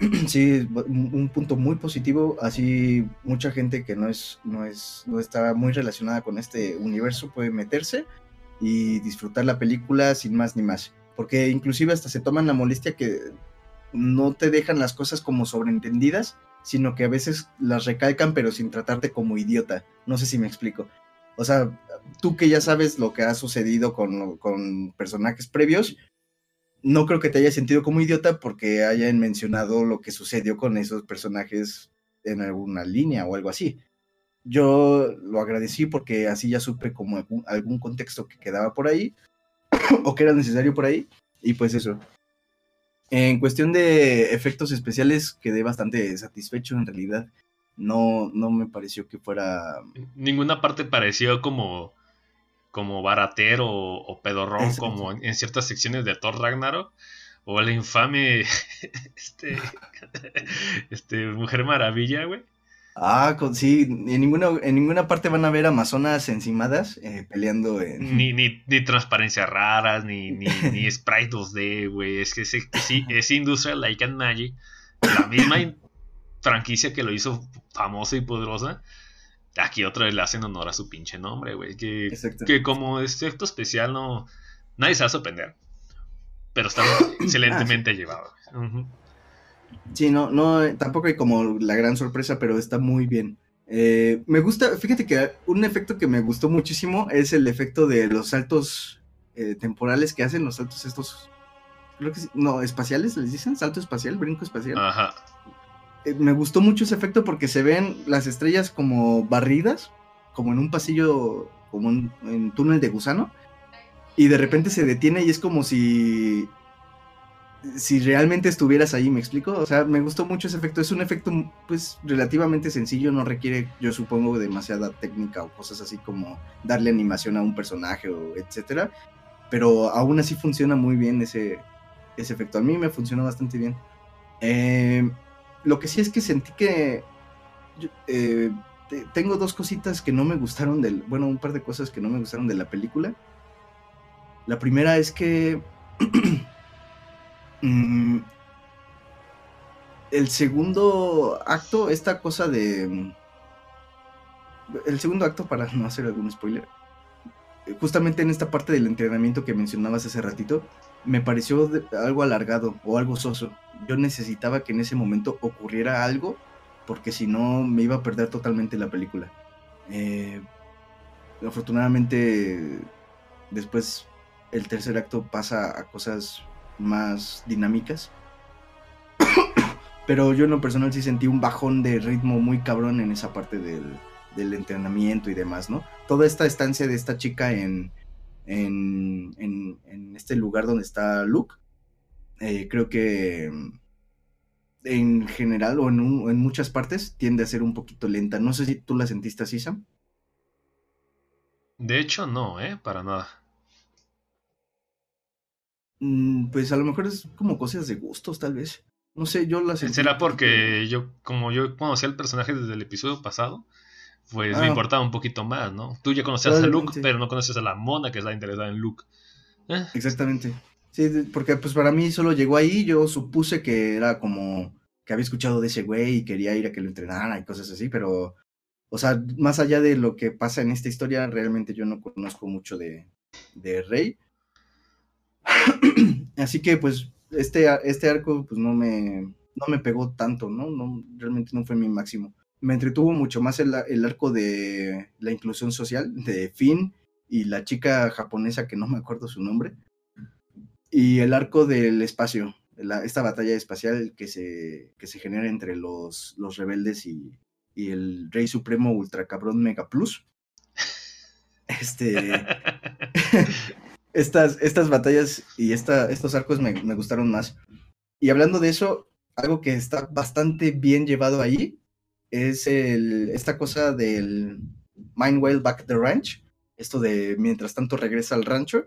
*clears throat* Sí, un punto muy positivo. Así mucha gente que no es, no es, no está muy relacionada con este universo puede meterse y disfrutar la película sin más ni más. Porque inclusive hasta se toman la molestia que no te dejan las cosas como sobreentendidas, sino que a veces las recalcan pero sin tratarte como idiota. No sé si me explico. O sea, tú que ya sabes lo que ha sucedido con, con personajes previos, no creo que te hayas sentido como idiota porque hayan mencionado lo que sucedió con esos personajes en alguna línea o algo así. Yo lo agradecí porque así ya supe como algún, algún contexto que quedaba por ahí *coughs* o que era necesario por ahí y pues eso. En cuestión de efectos especiales quedé bastante satisfecho en realidad. No, no me pareció que fuera... Ninguna parte pareció como como baratero o, o pedorrón como en, en ciertas secciones de Thor Ragnarok o la infame *laughs* este *laughs* este Mujer Maravilla, güey. Ah, sí, en ninguna, en ninguna parte van a ver amazonas encimadas eh, peleando en... Ni, ni, ni transparencias raras, ni, ni, ni *laughs* sprite 2D, güey. Es que es, sí, es Industrial Light and Magic, la misma *coughs* franquicia que lo hizo famosa y poderosa. Aquí otra vez le hacen honor a su pinche nombre, güey. Que, que como efecto especial no... Nadie se va a sorprender. Pero está *coughs* excelentemente llevado. Sí, no, no, tampoco hay como la gran sorpresa, pero está muy bien. Eh, me gusta, fíjate que un efecto que me gustó muchísimo es el efecto de los saltos eh, temporales que hacen, los saltos estos, creo que sí, no, espaciales, les dicen, salto espacial, brinco espacial. Ajá. Eh, me gustó mucho ese efecto porque se ven las estrellas como barridas, como en un pasillo, como en un túnel de gusano, y de repente se detiene y es como si si realmente estuvieras ahí, ¿me explico? O sea, me gustó mucho ese efecto. Es un efecto, pues, relativamente sencillo, no requiere, yo supongo, demasiada técnica o cosas así como darle animación a un personaje o etcétera. Pero aún así funciona muy bien ese, ese efecto. A mí me funcionó bastante bien. Eh, lo que sí es que sentí que eh, tengo dos cositas que no me gustaron del, bueno, un par de cosas que no me gustaron de la película. La primera es que *clears throat* Mm, el segundo acto, esta cosa de... Mm, el segundo acto, para no hacer algún spoiler, justamente en esta parte del entrenamiento que mencionabas hace ratito, me pareció algo alargado o algo soso. Yo necesitaba que en ese momento ocurriera algo, porque si no me iba a perder totalmente la película. Eh, afortunadamente, después el tercer acto pasa a cosas más dinámicas. *coughs* Pero yo en lo personal sí sentí un bajón de ritmo muy cabrón en esa parte del, entrenamiento y demás, ¿no? Toda esta estancia de esta chica en, en, en, este lugar donde está Luke, eh, creo que en general o en, en, muchas partes tiende a ser un poquito lenta. No sé si tú la sentiste así, Sam. De hecho, no, ¿eh? Para nada. Mm, pues a lo mejor es como cosas de gustos, tal vez. No sé, yo las... ¿Será porque yo, como yo conocía al personaje desde el episodio pasado, pues me ah. importaba un poquito más, ¿no? Tú ya conocías a Luke, pero no conoces a la mona que está interesada en Luke. Eh. Exactamente. Sí, porque pues para mí solo llegó ahí, yo supuse que era como que había escuchado de ese güey y quería ir a que lo entrenara y cosas así, pero, o sea, más allá de lo que pasa en esta historia, realmente yo no conozco mucho de, de Rey. *clears throat* Así que pues este, este arco pues no me, no me pegó tanto, ¿no? ¿no? Realmente no fue mi máximo. Me entretuvo mucho más el, arco de la inclusión social de Finn y la chica japonesa que no me acuerdo su nombre. Y el arco del espacio, esta batalla espacial que se, que se genera entre los, los rebeldes y, y el Rey Supremo Ultra Cabrón Mega Plus. *laughs* Este. *laughs* estas, estas batallas y esta, estos arcos me, gustaron más. Y hablando de eso, algo que está bastante bien llevado ahí es el, esta cosa del Mind Whale Back the Ranch. Esto de mientras tanto regresa al rancho.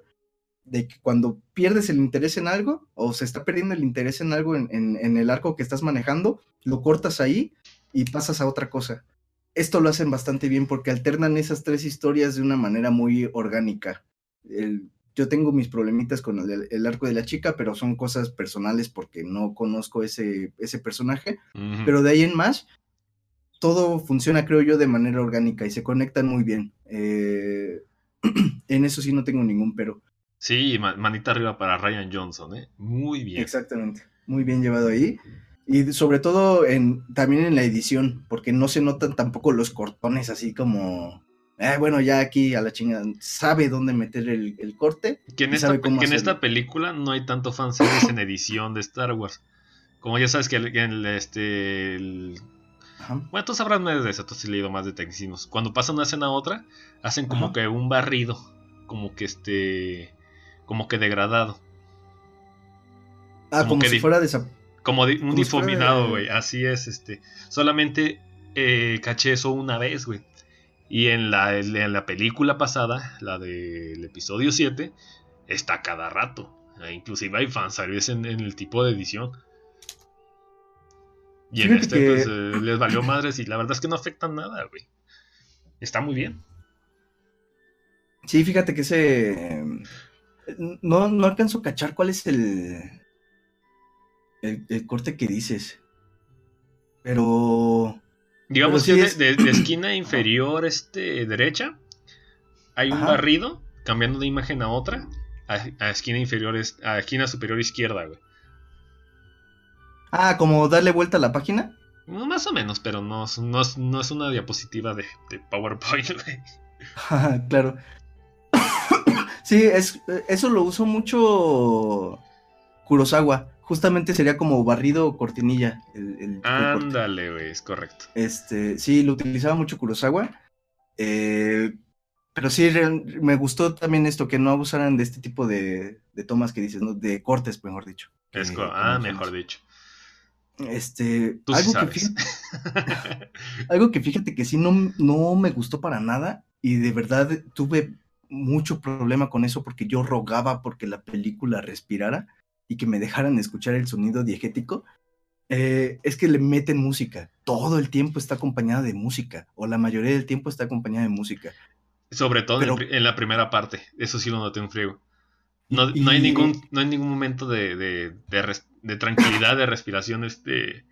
De que cuando pierdes el interés en algo o se está perdiendo el interés en algo en, en el arco que estás manejando, lo cortas ahí y pasas a otra cosa. Esto lo hacen bastante bien porque alternan esas tres historias de una manera muy orgánica. El, yo tengo mis problemitas con el, arco de la chica, pero son cosas personales porque no conozco ese, ese personaje. Pero de ahí en más, todo funciona, creo yo, de manera orgánica y se conectan muy bien. Eh, *clears throat* en eso sí no tengo ningún pero. Sí, manita arriba para Ryan Johnson, ¿eh? Muy bien. Exactamente, muy bien llevado ahí. Y sobre todo en, también en la edición, porque no se notan tampoco los cortones así como eh, bueno, ya aquí a la chingada, sabe dónde meter el, corte. Que en, esta, en esta película no hay tanto fanservice en edición de Star Wars. Como ya sabes que el, este... Bueno, tú sabrás más de eso, tú has leído más de tecnicismos. Cuando pasan una escena a otra, hacen como que un barrido, como que este... como que degradado. Ah, como, si fuera de Como un difuminado, güey. Así es, este. Solamente eh, caché eso una vez, güey. Y en la, en la película pasada, la del episodio 7, está cada rato. E inclusive hay fanservice en, en el tipo de edición. Y en este, pues, eh, les valió madres y la verdad es que no afectan nada, güey. Está muy bien. Sí, fíjate que ese. No, no alcanzo a cachar cuál es el, el, corte que dices. Pero. Digamos que de, esquina *clears throat* inferior este, derecha hay un barrido cambiando de imagen a otra. A, esquina inferior, a esquina superior izquierda, güey. Ah, como darle vuelta a la página. más o menos, pero no, no, no es una diapositiva de, de PowerPoint, *laughs* güey. *laughs* claro. Sí, es, eso lo uso mucho Kurosawa. Justamente sería como barrido o cortinilla. El, Ándale, güey, es correcto. Este, sí, lo utilizaba mucho Kurosawa. Eh, pero sí, me gustó también esto, que no abusaran de este tipo de, de tomas que dices, ¿no? De cortes, mejor dicho. ah, mejor dicho. Este, algo, que fíjate, *laughs* algo que fíjate que sí no, no me gustó para nada y de verdad tuve mucho problema con eso porque yo rogaba porque la película respirara y que me dejaran escuchar el sonido diegético. Eh, es que le meten música. Todo el tiempo está acompañada de música, o la mayoría del tiempo está acompañada de música. Sobre todo en la primera parte, eso sí lo noté un frío. No, hay, ningún, no hay ningún momento de, de, de, tranquilidad, de respiración este,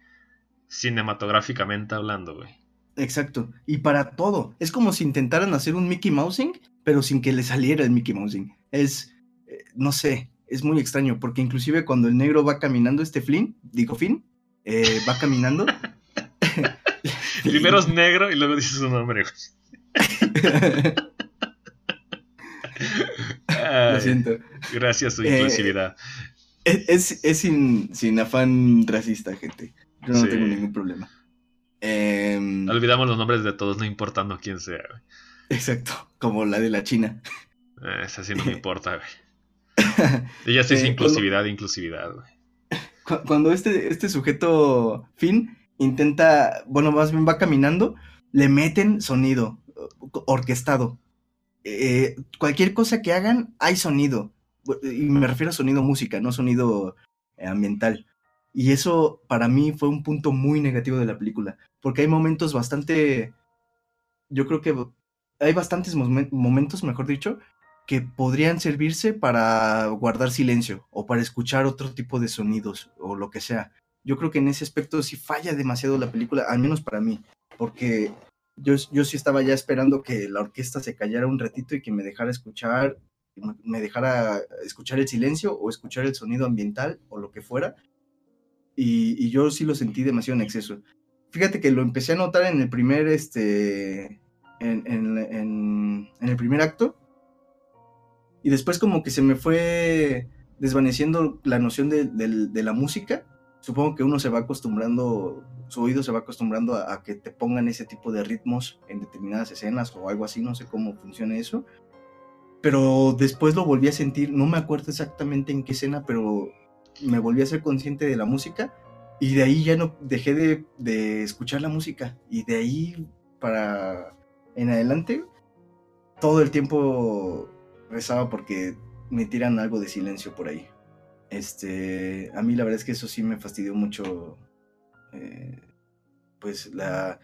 cinematográficamente hablando, güey. Exacto. Y para todo. Es como si intentaran hacer un Mickey Mousing, pero sin que le saliera el Mickey Mousing. Es, eh, no sé, es muy extraño, porque inclusive cuando el negro va caminando, este Flynn, digo Finn, eh, va caminando. *laughs* Primero es negro y luego dice su nombre, Lo siento. Gracias su eh, inclusividad. es, sin, afán racista, gente. Yo no tengo ningún problema. Em, Olvidamos los nombres de todos, no importando quién sea. Exacto, como la de la China. Eh, esa sí no me *laughs* importa, güey. Ella sí es eh, inclusividad, inclusividad, güey. Cuando este, este sujeto, Finn, intenta, bueno, más bien va caminando, le meten sonido orquestado. Eh, cualquier cosa que hagan, hay sonido. Y me refiero a sonido música, no sonido ambiental. Y eso para mí fue un punto muy negativo de la película, porque hay momentos bastante, yo creo que hay bastantes momentos, mejor dicho, que podrían servirse para guardar silencio o para escuchar otro tipo de sonidos o lo que sea. Yo creo que en ese aspecto sí falla demasiado la película, al menos para mí, porque yo, yo sí estaba ya esperando que la orquesta se callara un ratito y que me dejara escuchar, me dejara escuchar el silencio o escuchar el sonido ambiental o lo que fuera. Y, yo sí lo sentí demasiado en exceso. Fíjate que lo empecé a notar en el primer, este, en, en, el primer acto. Y después como que se me fue desvaneciendo la noción de, de la música supongo que uno se va acostumbrando, su oído se va acostumbrando a, que te pongan ese tipo de ritmos en determinadas escenas o algo así, no sé cómo funciona eso. Pero después lo volví a sentir, no me acuerdo exactamente en qué escena, pero me volví a ser consciente de la música y de ahí ya no dejé de, de escuchar la música y de ahí para en adelante todo el tiempo rezaba porque me tiran algo de silencio por ahí. Este, a mí la verdad es que eso sí me fastidió mucho, eh, pues la,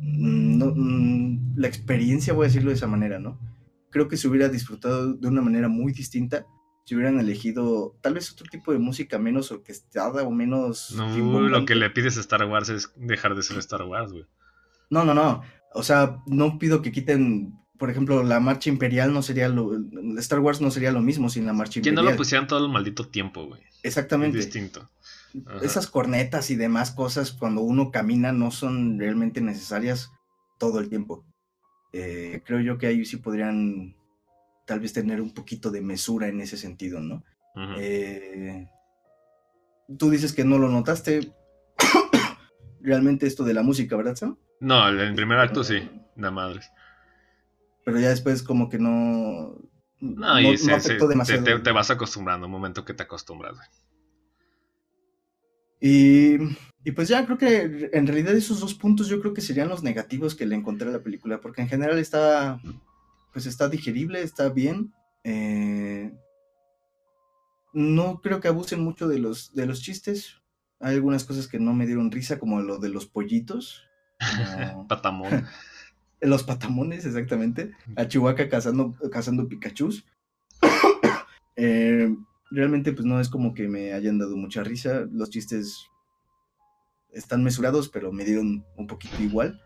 mm, mm, la experiencia, voy a decirlo de esa manera, ¿no? Creo que se hubiera disfrutado de una manera muy distinta si hubieran elegido tal vez otro tipo de música menos orquestada o menos... No, lo que le pides a Star Wars es dejar de ser Star Wars, güey. No, no, no. O sea, no pido que quiten por ejemplo, la marcha imperial no sería lo. Star Wars no sería lo mismo sin la marcha imperial. Que no lo pusieran todo el maldito tiempo, güey. Exactamente. Es distinto. Esas cornetas y demás cosas, cuando uno camina, no son realmente necesarias todo el tiempo. Eh, creo yo que ahí sí podrían tal vez tener un poquito de mesura en ese sentido, ¿no? Eh, tú dices que no lo notaste *coughs* realmente esto de la música, ¿verdad, Sam? No, en el primer acto sí, la madre pero ya después como que no... No, y Te, vas acostumbrando, un momento que te acostumbras. Y, y pues ya creo que en realidad esos dos puntos yo creo que serían los negativos que le encontré a la película, porque en general está, pues está digerible, está bien. Eh, no creo que abusen mucho de los, de los chistes. Hay algunas cosas que no me dieron risa, como lo de los pollitos. *laughs* Patamón. Los patamones, exactamente. A Chihuahua cazando, cazando Pikachus. *coughs* Eh, realmente, pues no es como que me hayan dado mucha risa. Los chistes están mesurados, pero me dieron un poquito igual.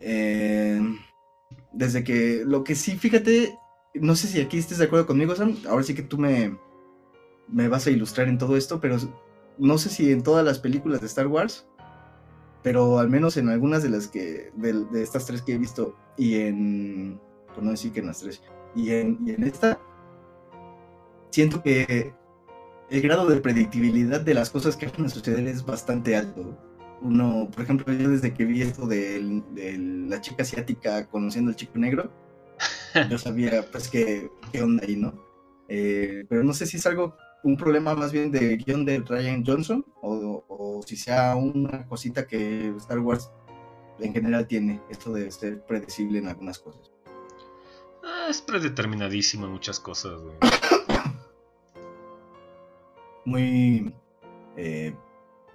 Eh, desde que lo que sí, fíjate, no sé si aquí estés de acuerdo conmigo, Sam. Ahora sí que tú me, me vas a ilustrar en todo esto, pero no sé si en todas las películas de Star Wars, pero al menos en algunas de las que, de, estas tres que he visto, y en, por no decir que en las tres, y en, y en esta, siento que el grado de predictibilidad de las cosas que van a suceder es bastante alto. Uno, por ejemplo, yo desde que vi esto de, la chica asiática conociendo al chico negro, *laughs* yo sabía pues qué, qué onda ahí, ¿no? Eh, pero no sé si es algo un problema más bien de guion de Ryan Johnson o, si sea una cosita que Star Wars en general tiene, esto de ser predecible en algunas cosas. Ah, es predeterminadísimo en muchas cosas, *coughs* Muy, eh,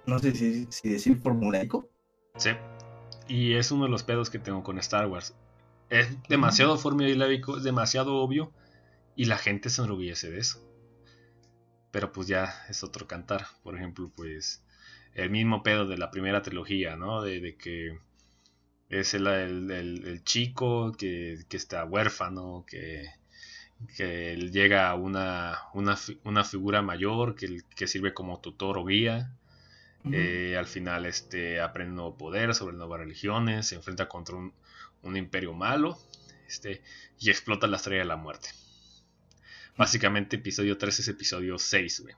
no sé si, decir formulaico. Sí, y es uno de los pedos que tengo con Star Wars. Es demasiado formulaico, es demasiado obvio y la gente se enorgullece de eso pero pues ya es otro cantar. Por ejemplo, pues el mismo pedo de la primera trilogía, ¿no? De, que es el, chico que, está huérfano, que, que llega a una, una, figura mayor que, que, sirve como tutor o guía. Eh, al final este, aprende nuevo poder sobre nuevas religiones, se enfrenta contra un, un imperio malo este, y explota la estrella de la muerte. Básicamente episodio 3 es episodio 6, güey.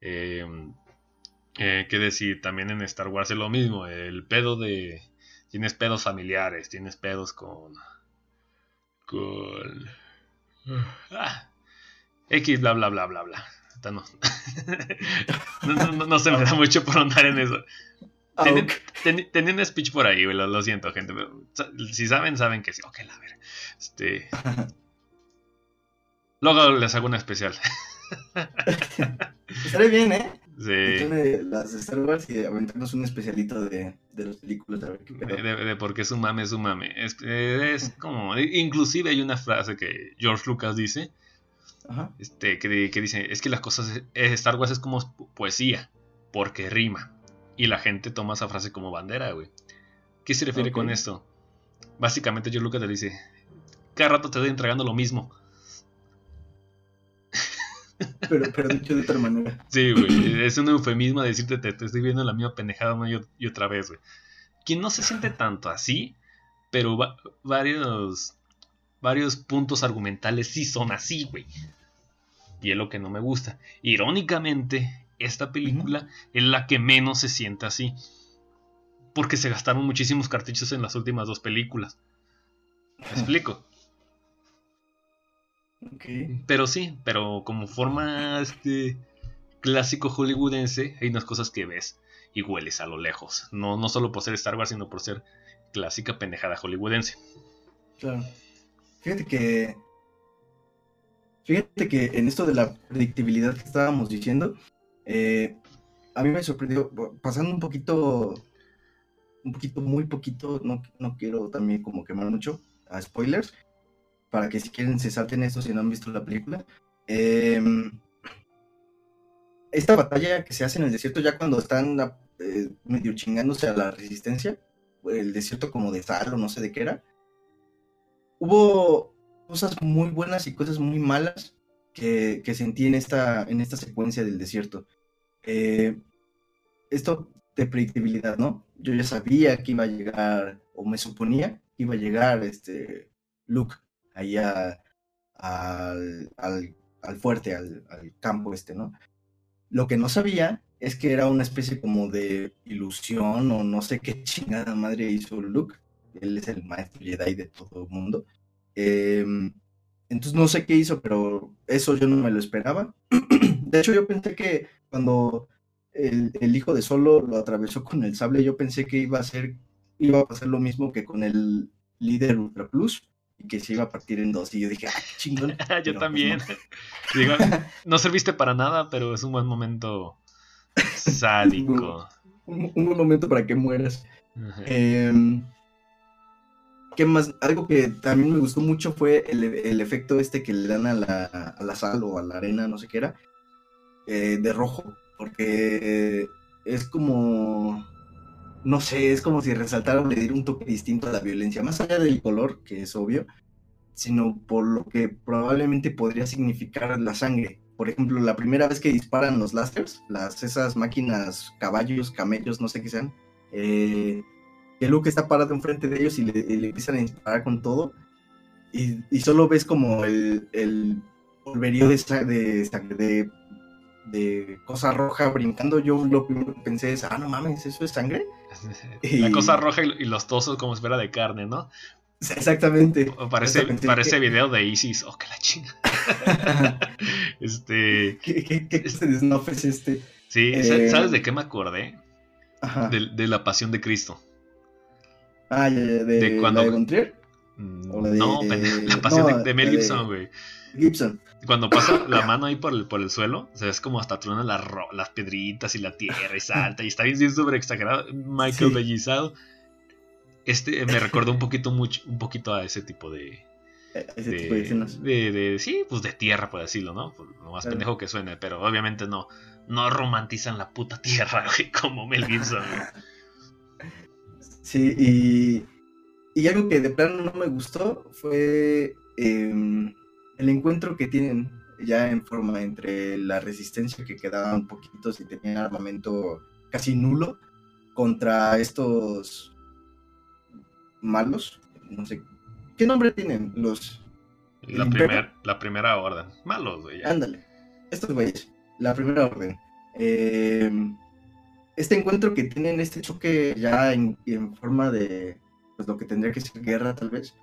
Em, eh, ¿Qué decir? También en Star Wars es lo mismo. El pedo de... Tienes pedos familiares, tienes pedos con... Con... Ah, X, bla, bla, bla, bla, bla. *laughs* No. no, se me da mucho por andar en eso. Tenía un speech por ahí, güey, lo, siento, gente. si saben, saben que sí. Ok, la ver. Este... *laughs* Luego les hago una especial. *laughs* Estaré bien, ¿eh? Sí. las Star Wars y aventarnos un especialito de, de las películas. de, de, por qué su mame es su mame. Es, es como. Inclusive hay una frase que George Lucas dice. Ajá. Este, que, que, dice: Es que las cosas. Star Wars es como poesía. Porque rima. Y la gente toma esa frase como bandera, güey. ¿Qué se refiere con esto? Básicamente, George Lucas le dice: Cada rato te estoy entregando lo mismo pero, pero dicho de otra manera. Sí, güey. Es un eufemismo decirte te, estoy viendo la misma pendejada una y, otra vez, güey. Quien no se siente tanto así, pero varios, varios puntos argumentales sí son así, güey. Y es lo que no me gusta. Irónicamente, esta película es la que menos se siente así. Porque se gastaron muchísimos cartuchos en las últimas dos películas. ¿Me explico? Pero sí, pero como forma este clásico hollywoodense, hay unas cosas que ves y hueles a lo lejos. No, no solo por ser Star Wars, sino por ser clásica pendejada hollywoodense. Claro. Fíjate que. Fíjate que en esto de la predictibilidad que estábamos diciendo, eh, a mí me sorprendió, pasando un poquito, un poquito, muy poquito, no, no quiero también como quemar mucho a spoilers, para que si quieren se salten esto si no han visto la película. Em, esta batalla que se hace en el desierto ya cuando están eh, medio chingándose a la resistencia, el desierto como de sal o no sé de qué era, hubo cosas muy buenas y cosas muy malas que, sentí en esta, en esta secuencia del desierto. Eh, esto de predictibilidad, ¿no? Yo ya sabía que iba a llegar, o me suponía que iba a llegar este Luke allá al, al, fuerte, al, campo este, ¿no? Lo que no sabía es que era una especie como de ilusión o no sé qué chingada madre hizo Luke. Él es el maestro Jedi de todo el mundo. Em, entonces no sé qué hizo, pero eso yo no me lo esperaba. *clears throat* de hecho, yo pensé que cuando el, el, hijo de Solo lo atravesó con el sable, yo pensé que iba a ser, iba a pasar lo mismo que con el líder Ultra Plus, y que se iba a partir en dos. Y yo dije, ah, chingón. *laughs* yo pues, también. *laughs* no. serviste para nada, pero es un buen momento Sádico. un, un momento para que mueras. Em, ¿Qué más? Algo que también me gustó mucho fue el, el efecto este que le dan a la, a la, sal o a la arena, no sé qué era, eh, de rojo, porque es como, no sé, es como si resaltaran le diera un toque distinto a la violencia, más allá del color, que es obvio, sino por lo que probablemente podría significar la sangre. Por ejemplo, la primera vez que disparan los lasters, las, esas máquinas, caballos, camellos, no sé qué sean, eh, que Luke está parado enfrente de ellos y le, empiezan a disparar con todo. Y, solo ves como el, el polverío de, de, de, cosa roja brincando. Yo lo primero que pensé es, ah, no mames, ¿eso es sangre? *laughs* La cosa roja y, los tozos como espera de carne, ¿no? Exactamente. parece, parece video de Isis. Oh, que la chinga. *laughs* este. ¿Qué, qué, qué es este? Sí, eh, ¿sabes de qué me acordé? De, la pasión de Cristo. Ah, de, de, cuando... de mm, no, *laughs* la pasión de, Mel Gibson, güey. Gibson. Cuando pasa *coughs* la mano ahí por el, por el suelo, o sea, es como hasta truena las, las piedritas y la tierra y salta y está bien súper exagerado. Michael Bellizado. Este me recordó un poquito mucho, un poquito a ese tipo de. Eh, ese tipo de, de, sí, pues de tierra, por decirlo, ¿no? lo más pendejo que suene, pero obviamente no, no romantizan la puta tierra, *laughs* güey, como Mel Gibson, *laughs* Sí, y, algo que de plano no me gustó fue em, el encuentro que tienen ya en forma entre la resistencia que quedaba un poquito si tenían armamento casi nulo contra estos malos, no sé, ¿qué nombre tienen los? La, primer, la primera orden, malos, güey. Ándale, estos güeyes, la primera orden. Eh, este encuentro que tienen, este choque ya en, forma de pues, lo que tendría que ser guerra tal vez,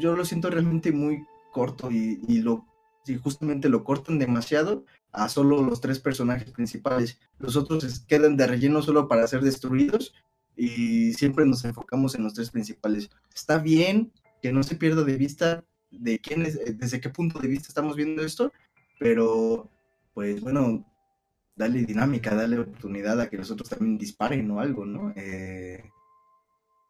yo lo siento realmente muy corto y, lo y justamente lo cortan demasiado a solo los tres personajes principales. Los otros quedan de relleno solo para ser destruidos y siempre nos enfocamos en los tres principales. Está bien que no se pierda de vista de quién es, desde qué punto de vista estamos viendo esto, pero pues bueno, dale dinámica, dale oportunidad a que los otros también disparen o algo, ¿no? Eh,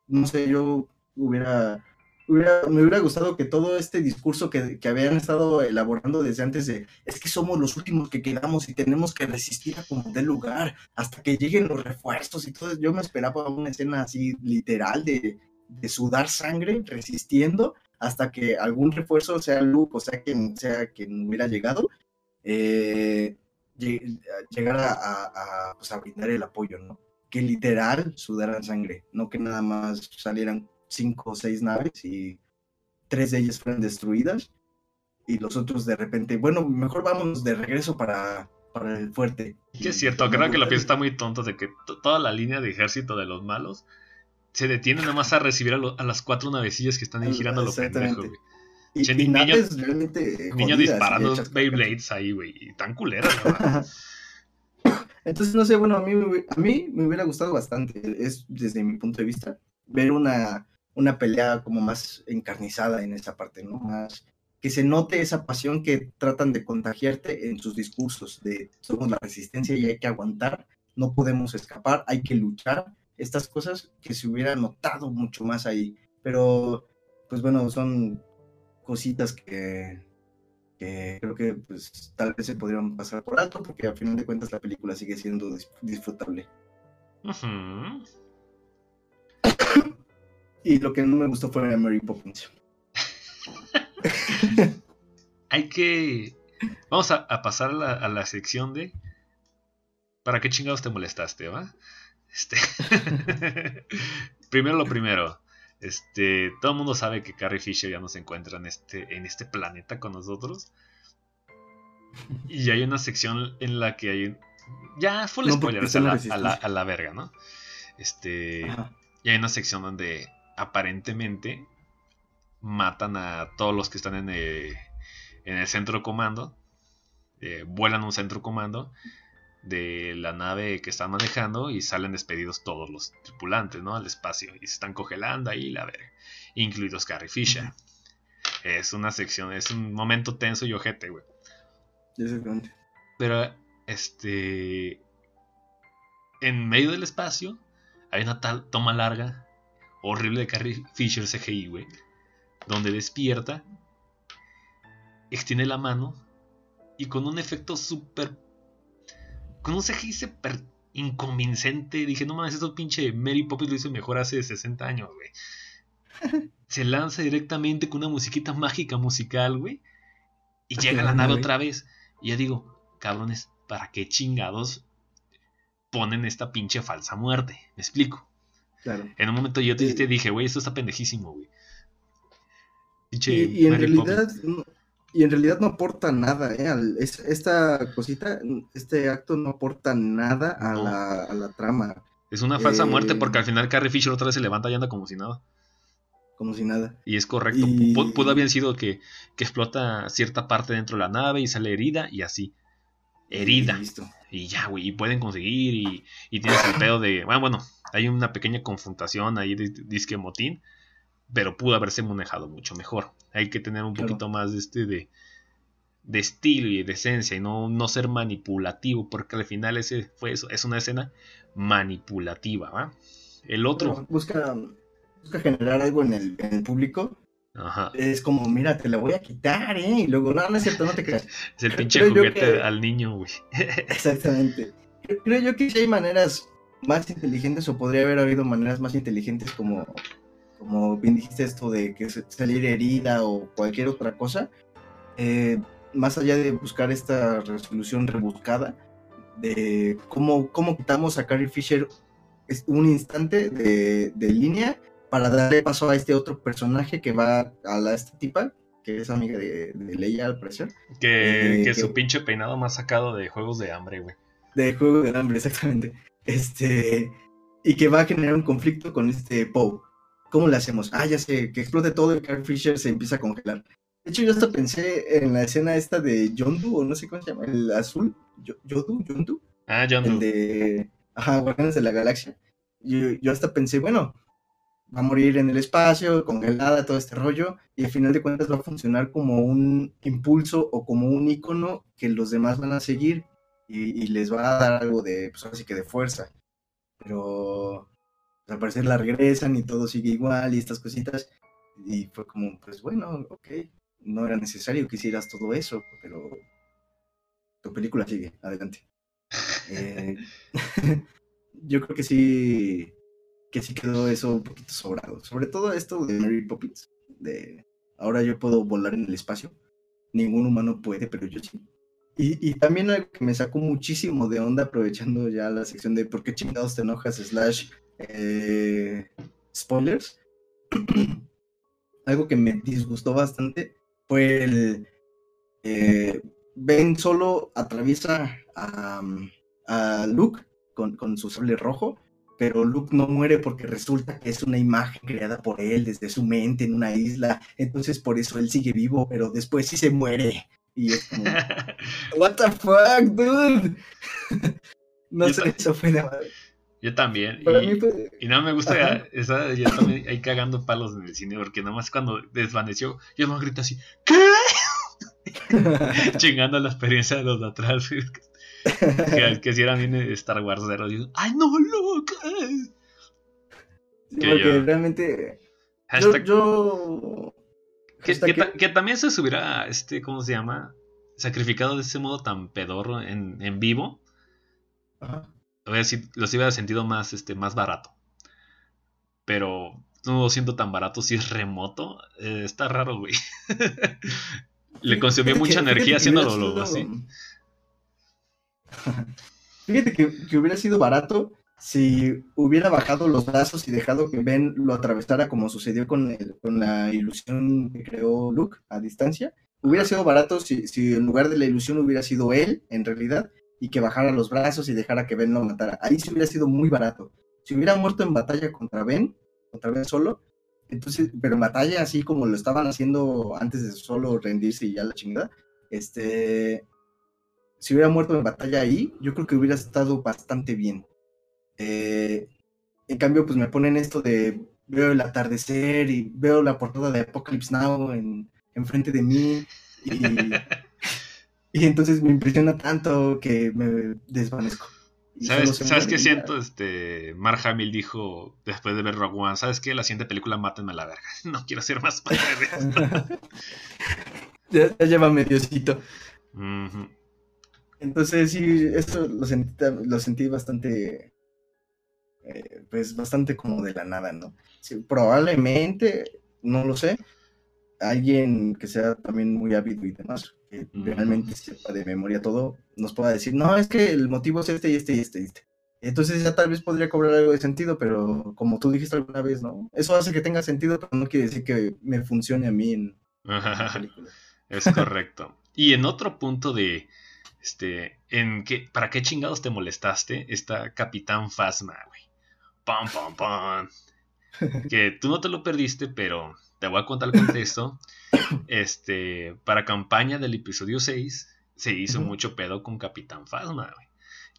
no sé, yo hubiera, me hubiera gustado que todo este discurso que, habían estado elaborando desde antes de, es que somos los últimos que quedamos y tenemos que resistir a como dé lugar hasta que lleguen los refuerzos y todo, yo me esperaba una escena así literal de, sudar sangre resistiendo hasta que algún refuerzo, sea Luke o sea quien sea quien hubiera llegado, eh, llegar a, pues, a, brindar el apoyo, ¿no? Que literal sudaran sangre, no que nada más salieran cinco o seis naves y tres de ellas fueran destruidas y los otros de repente, bueno, mejor vamos de regreso para, para el fuerte. Que es cierto, creo que la pieza está muy tonta de que toda la línea de ejército de los malos se detiene nomás a recibir a, las cuatro navecillas que están girando a lo pendejo, y, niños, realmente niños disparando Beyblades ahí, güey. Y tan culeras, ¿verdad? *laughs* Entonces, no sé, bueno, a mí, a mí me hubiera gustado bastante, es desde mi punto de vista, ver una, una pelea como más encarnizada en esa parte, ¿no? Más que se note esa pasión que tratan de contagiarte en sus discursos, de somos la resistencia y hay que aguantar, no podemos escapar, hay que luchar, estas cosas que se hubiera notado mucho más ahí, pero pues bueno, son cositas que, creo que pues tal vez se podrían pasar por alto porque a final de cuentas la película sigue siendo disfrutable. Y lo que no me gustó fue Mary Poppins. *laughs* Hay que... Vamos a, pasar a la, sección de... ¿Para qué chingados te molestaste, va? Este... *laughs* primero lo primero. Este, todo el mundo sabe que Carrie Fisher ya no se encuentra en este, en este planeta con nosotros. Y hay una sección en la que hay. Ya, full spoilers a la, verga, ¿no? Este. Y hay una sección donde aparentemente matan a todos los que están en el, en el centro comando. Eh, vuelan un centro comando de la nave que están manejando y salen despedidos todos los tripulantes, ¿no? Al espacio y se están congelando ahí, la verga, incluidos Carrie Fisher. Es una sección, es un momento tenso y ojete, güey. Exactamente. Pero, este. en medio del espacio hay una tal toma larga, horrible de Carrie Fisher CGI, güey, donde despierta, extiende la mano y con un efecto súper. con un CGI súper inconvincente. Dije, no mames, eso pinche Mary Poppins lo hizo mejor hace 60 años, güey. *laughs* Se lanza directamente con una musiquita mágica musical, güey. Y llega a la nave otra vez. Y yo digo, cabrones, ¿para qué chingados ponen esta pinche falsa muerte? ¿Me explico? Claro. En un momento yo te, dije, güey, esto está pendejísimo, güey. Pinche y, en realidad, y en realidad no aporta nada, ¿eh? esta cosita, este acto no aporta nada a, la, trama. Es una falsa muerte porque al final Carrie Fisher otra vez se levanta y anda como si nada. Como si nada. Y es correcto. Pudo haber sido que, que, explota cierta parte dentro de la nave y sale herida y así. Herida. Y ya, güey. Y pueden conseguir y, y tienes el pedo de... Bueno, bueno, hay una pequeña confrontación ahí de disque motín pero pudo haberse manejado mucho mejor. Hay que tener un poquito más de este de, de estilo y de esencia y no, no ser manipulativo, porque al final ese fue eso, es una escena manipulativa, ¿va? El otro busca, busca generar algo en el, en el público. Ajá. Es como, mira, te la voy a quitar, ¿eh? Y luego, no, no es cierto, no te creas. *laughs* es el pinche juguete al niño, güey. *laughs* Exactamente. Creo yo que sí hay maneras más inteligentes o podría haber habido maneras más inteligentes como como bien dijiste esto de que salir herida o cualquier otra cosa, eh, más allá de buscar esta resolución rebuscada, de cómo, cómo quitamos a Carrie Fisher un instante de, línea para darle paso a este otro personaje que va a la, esta tipa, que es amiga de, Leia al parecer. Que, eh, su pinche peinado más sacado de Juegos de Hambre, güey. De Juegos de Hambre, exactamente. Este, y que va a generar un conflicto con este Poe. ¿Cómo le hacemos? Ah, ya sé, que explote todo y Carl Fisher se empieza a congelar. De hecho, yo hasta pensé en la escena esta de Yondu, o no sé cómo se llama, el azul. ¿Yodu? ¿Yondu? Ah, Yondu. El de. Ajá, Guardianes de la Galaxia. Yo, yo hasta pensé, bueno, va a morir en el espacio, congelada, todo este rollo, y al final de cuentas va a funcionar como un impulso o como un icono que los demás van a seguir y, y les va a dar algo de, pues así que de fuerza. Pero al parecer la regresan y todo sigue igual y estas cositas. Y fue como, pues bueno, ok, no era necesario que hicieras todo eso, pero tu película sigue, adelante. *laughs* Eh, *laughs* yo creo que sí, que sí quedó eso un poquito sobrado. Sobre todo esto de Mary Poppins, de ahora yo puedo volar en el espacio. Ningún humano puede, pero yo sí. Y, y, también algo que me sacó muchísimo de onda, aprovechando ya la sección de por qué chingados te enojas, slash eh, spoilers, *clears throat* algo que me disgustó bastante fue el... Eh, ben solo atraviesa a, a Luke con, con, su sable rojo, pero Luke no muere porque resulta que es una imagen creada por él desde su mente en una isla, entonces por eso él sigue vivo, pero después sí se muere. Y es como, *laughs* what the fuck, dude. *laughs* no sé, eso fue madre. Yo también. Y, no me gusta esa, yo *laughs* también ahí cagando palos en el cine, porque nomás cuando desvaneció, yo no grito así, ¿qué? Chingando la experiencia de los de atrás. que, que si eran bien Star Wars Digo, ¡ay, no, loca! porque realmente. yo. Que, también se hubiera, este, ¿cómo se llama? Sacrificado de ese modo tan pedorro en, en vivo. Ajá a ver si los hubiera sentido más, este, más barato. Pero no lo siento tan barato si es remoto. Eh, está raro, güey. *laughs* Le consumió mucha energía haciéndolo luego así. *laughs* Fíjate que, hubiera sido barato si hubiera bajado los brazos y dejado que Ben lo atravesara como sucedió con, con la ilusión que creó Luke a distancia. Hubiera sido barato si, si en lugar de la ilusión hubiera sido él, en realidad, y que bajara los brazos y dejara que Ben lo matara. Ahí sí hubiera sido muy barato. Si hubiera muerto en batalla contra Ben, contra Ben solo, entonces, pero en batalla así como lo estaban haciendo antes de solo rendirse y ya la chingada, este, si hubiera muerto en batalla ahí, yo creo que hubiera estado bastante bien. Eh, en cambio, pues me ponen esto de veo el atardecer y veo la portada de Apocalypse Now en, enfrente de mí y *laughs* Y entonces me impresiona tanto que me desvanezco. ¿Sabes, ¿sabes qué siento? Este, Mark Hamill dijo después de ver Rogue One, ¿sabes qué? La siguiente película mátenme a la verga. *laughs* No quiero ser más padre de *laughs* esto. ya, ya, lleva mediocito. Entonces sí, esto lo sentí, lo sentí bastante, eh, pues bastante como de la nada, ¿no? probablemente, no lo sé, alguien que sea también muy ávido y demás, que realmente sepa de memoria todo, nos pueda decir, no, es que el motivo es este y este y este y este. Entonces ya tal vez podría cobrar algo de sentido, pero como tú dijiste alguna vez, ¿no? Eso hace que tenga sentido, pero no quiere decir que me funcione a mí en, *laughs* la película. Es correcto. y en otro punto de, este, en que, ¿para qué chingados te molestaste? Está Capitán Fasma, güey. Pam, pam, pam. Que tú no te lo perdiste, pero te voy a contar el contexto. Este, para campaña del episodio 6, se hizo mucho pedo con Capitán Fasma, güey.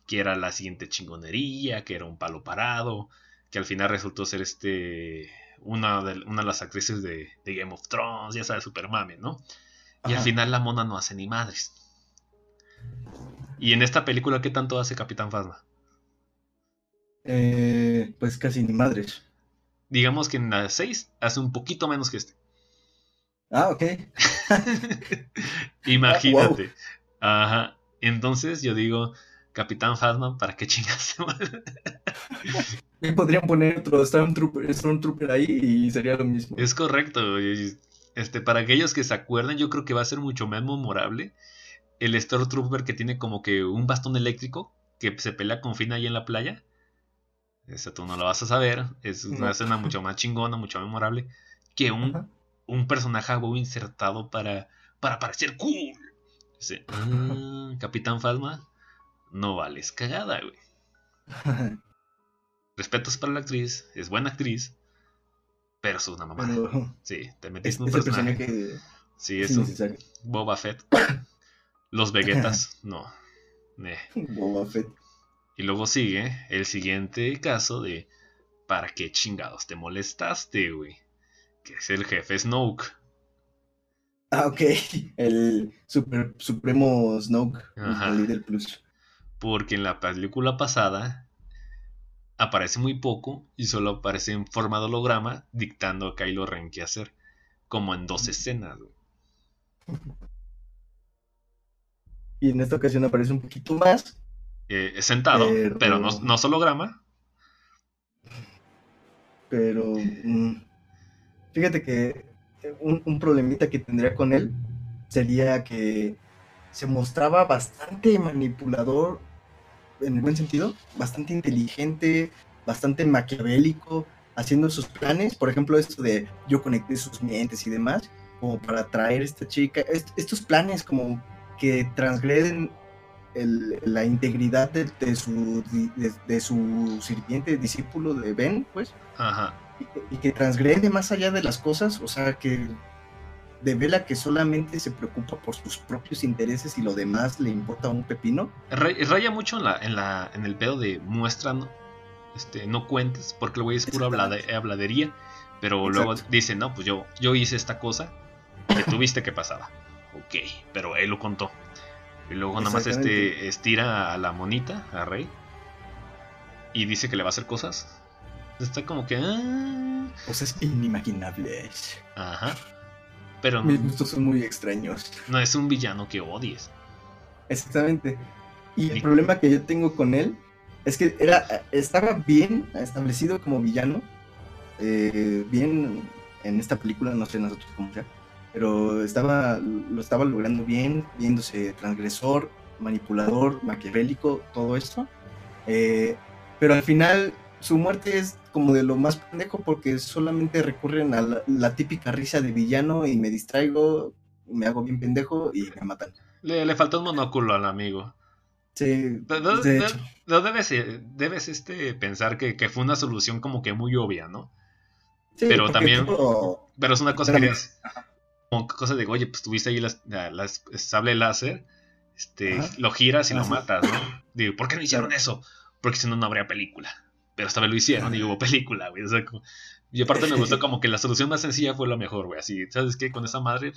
Que era la siguiente chingonería, que era un palo parado, que al final resultó ser este. Una de, una de las actrices de, Game of Thrones, ya sabes, Super Mame, ¿no? Y al final la mona no hace ni madres. Y en esta película, ¿qué tanto hace Capitán Fasma? Eh, pues casi ni madres. Digamos que en la 6 hace un poquito menos que este. Ah, ok. *laughs* Imagínate. Ajá. Entonces yo digo, Capitán Phasma, ¿para qué chingas? *laughs* Podrían poner otro Stormtrooper, Stormtrooper ahí y sería lo mismo. Es correcto. Este, para aquellos que se acuerdan, yo creo que va a ser mucho más memorable el Stormtrooper que tiene como que un bastón eléctrico que se pelea con Finn ahí en la playa. Eso tú no lo vas a saber. Es una escena mucho más chingona, mucho más memorable que un, un personaje insertado para, para parecer cool. Ah, *laughs* Capitán Falma, no vales cagada, güey. *laughs* Respetos para la actriz, es buena actriz, pero es una mamá. sí, te metiste en un personaje. Que... Sí, es un Boba Fett. *laughs* Los Vegetas, no. Boba Fett. Y luego sigue el siguiente caso de ¿para qué chingados te molestaste, güey? Que es el jefe Snoke. Ah, ok. *laughs* El super, supremo Snoke, el líder plus. Porque en la película pasada aparece muy poco y solo aparece en forma de holograma dictando a Kylo Ren qué hacer. Como en dos escenas, güey. Y en esta ocasión aparece un poquito más. Eh, sentado, pero, no, no holograma. Pero. Mm, fíjate que un, un, problemita que tendría con él sería que se mostraba bastante manipulador, en el buen sentido, bastante inteligente, bastante maquiavélico, haciendo sus planes. Por ejemplo, esto de yo conecté sus mientes y demás, como para atraer a esta chica. estos planes como que transgreden la integridad de, su, de, su sirviente, discípulo de Ben, pues. Ajá. Y, que transgrede más allá de las cosas, o sea, que devela que solamente se preocupa por sus propios intereses y lo demás le importa un pepino. Raya mucho en, la, en, la, en el pedo de muestra, no, este, no cuentes, porque el güey es pura habladería, pero luego dice, no, pues yo, yo hice esta cosa que tuviste que pasaba. Ok, pero él lo contó. Y luego nada más este estira a la monita, a Rey. Y dice que le va a hacer cosas. Está como que. Ah. Cosas inimaginables. Ajá. Pero. Mis gustos son muy extraños. No es un villano que odies. Exactamente. Y el problema que yo tengo con él es que era, estaba bien establecido como villano. Eh, bien en esta película, no sé nosotros cómo sea pero estaba, lo estaba logrando bien, viéndose transgresor, manipulador, maquiavélico, todo esto. Eh, pero al final su muerte es como de lo más pendejo porque solamente recurren a la, típica risa de villano y me distraigo, me hago bien pendejo y me matan. Le, le faltó un monóculo al amigo. Sí, de, debes, debes este, pensar que, que, fue una solución como que muy obvia, ¿no? Sí, pero también... Pero es una cosa que como cosa de, oye, pues tuviste ahí las, las sable láser, este, lo giras y lo matas, ¿no? Digo, ¿por qué no hicieron eso? Porque si no, no habría película. Pero esta vez lo hicieron y hubo película, güey. O sea, y aparte me gustó *laughs* como que la solución más sencilla fue la mejor, güey. Así, ¿sabes qué? Con esa madre.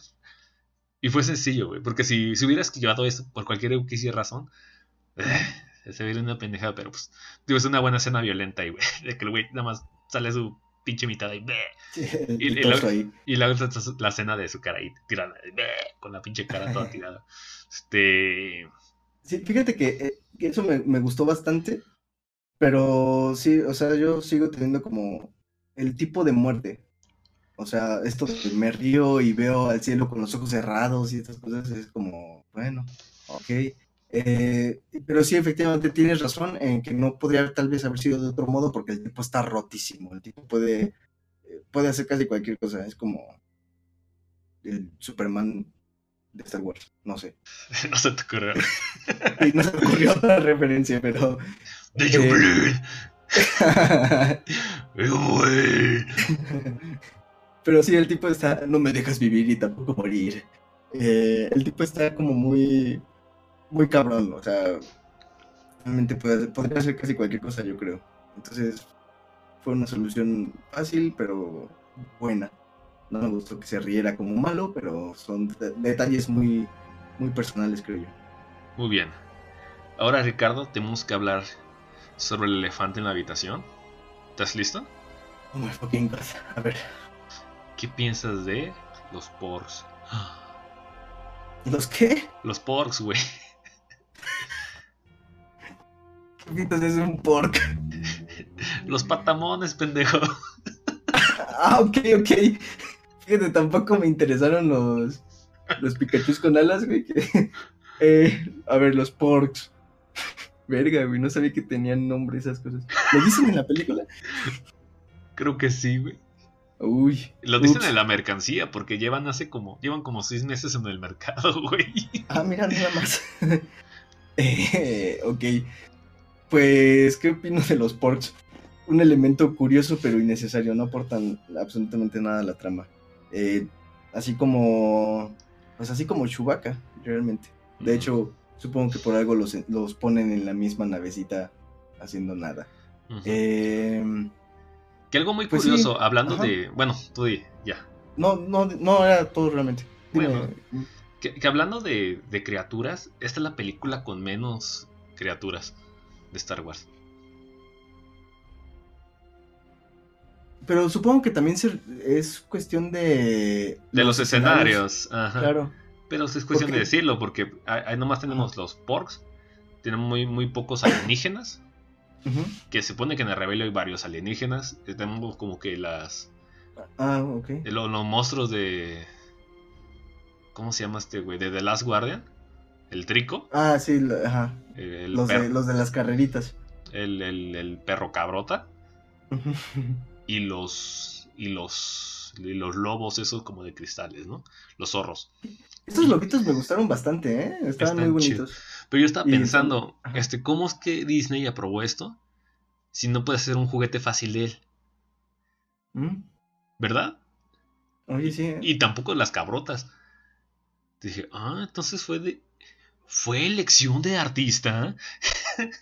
Y fue sencillo, güey. Porque si, si hubieras llevado esto por cualquier razón, eh, se ve una pendejada, pero pues, digo, es una buena escena violenta, y güey, *laughs* de que el güey nada más sale su pinche mitad y, Sí, y, y la, ahí. y la, la escena de su cara ahí tirada, con la pinche cara toda *laughs* tirada. Este. Sí, fíjate que, eh, que eso me, me gustó bastante, pero sí, o sea, yo sigo teniendo como el tipo de muerte. O sea, esto de me río y veo al cielo con los ojos cerrados y estas cosas es como, bueno, ok. Eh, pero sí, efectivamente tienes razón en que no podría tal vez haber sido de otro modo porque el tipo está rotísimo. El tipo puede, eh, puede hacer casi cualquier cosa. Es como el Superman de Star Wars, no sé. *laughs* no se te ocurrió. No se me ocurrió *laughs* otra referencia, pero. De you Eh. you. *laughs* Pero sí, el tipo está. No me dejas vivir y tampoco morir. Eh, el tipo está como muy. Muy cabrón, o sea. Realmente puede- podría hacer casi cualquier cosa, yo creo. Entonces, fue una solución fácil, pero buena. No me gustó que se riera como malo, pero son de- detalles muy, muy personales, creo yo. Muy bien. Ahora, Ricardo, tenemos que hablar sobre el elefante en la habitación. ¿Estás listo? Oh my fucking god. A ver. ¿Qué piensas de los porks? ¿Los qué? Los porks, güey. ¿Qué pintas es un pork? Los patamones, pendejo. *laughs* Ah, ok, ok. Fíjate, tampoco me interesaron los, los Pikachus con alas, güey. que- *laughs* eh, a ver, los porks. *laughs* Verga, güey, no sabía que tenían nombre esas cosas. ¿Lo dicen en la película? Creo que sí, güey. Uy. Lo dicen ups. en la mercancía porque llevan hace como llevan como seis meses en el mercado, güey. Ah, mira, nada más. Eh, *laughs* ok. Pues, ¿qué opino de los porks? Un elemento curioso pero innecesario, no aportan absolutamente nada a la trama. Eh, así como. Pues así como Chewbacca, realmente. De hecho, supongo que por algo los, los ponen en la misma navecita haciendo nada. Eh, que algo muy pues sí, curioso, hablando ajá. de, bueno, tú di, ya. no, no, no era todo realmente. Dime, Bueno. Que, que hablando de, de criaturas, esta es la película con menos criaturas de Star Wars. Pero supongo que también se- es cuestión de... De los escenarios, ajá. Claro. Pero es cuestión Porque- de decirlo, porque ahí nomás tenemos los porks, tenemos muy, muy pocos alienígenas, que se supone que en el rebelio hay varios alienígenas, eh, tenemos como que las Ah, ok. eh, lo- los monstruos de... ¿Cómo se llama este güey? De The Last Guardian, el trico, Ah, sí, lo- ajá. el, el Los de, los de las carreritas. el, el- el perro cabrota, *laughs* y los y los y los lobos esos como de cristales, ¿no? Los zorros. Estos lobitos me gustaron bastante, ¿eh? Estaban Están muy bonitos. Pero yo estaba pensando, este, ¿cómo es que Disney aprobó esto? Si no puede ser un juguete fácil de él, ¿Mm? ¿verdad? Oye, sí. ¿eh? Y tampoco las cabrotas. Dije, ah, entonces fue de fue elección de artista. *laughs*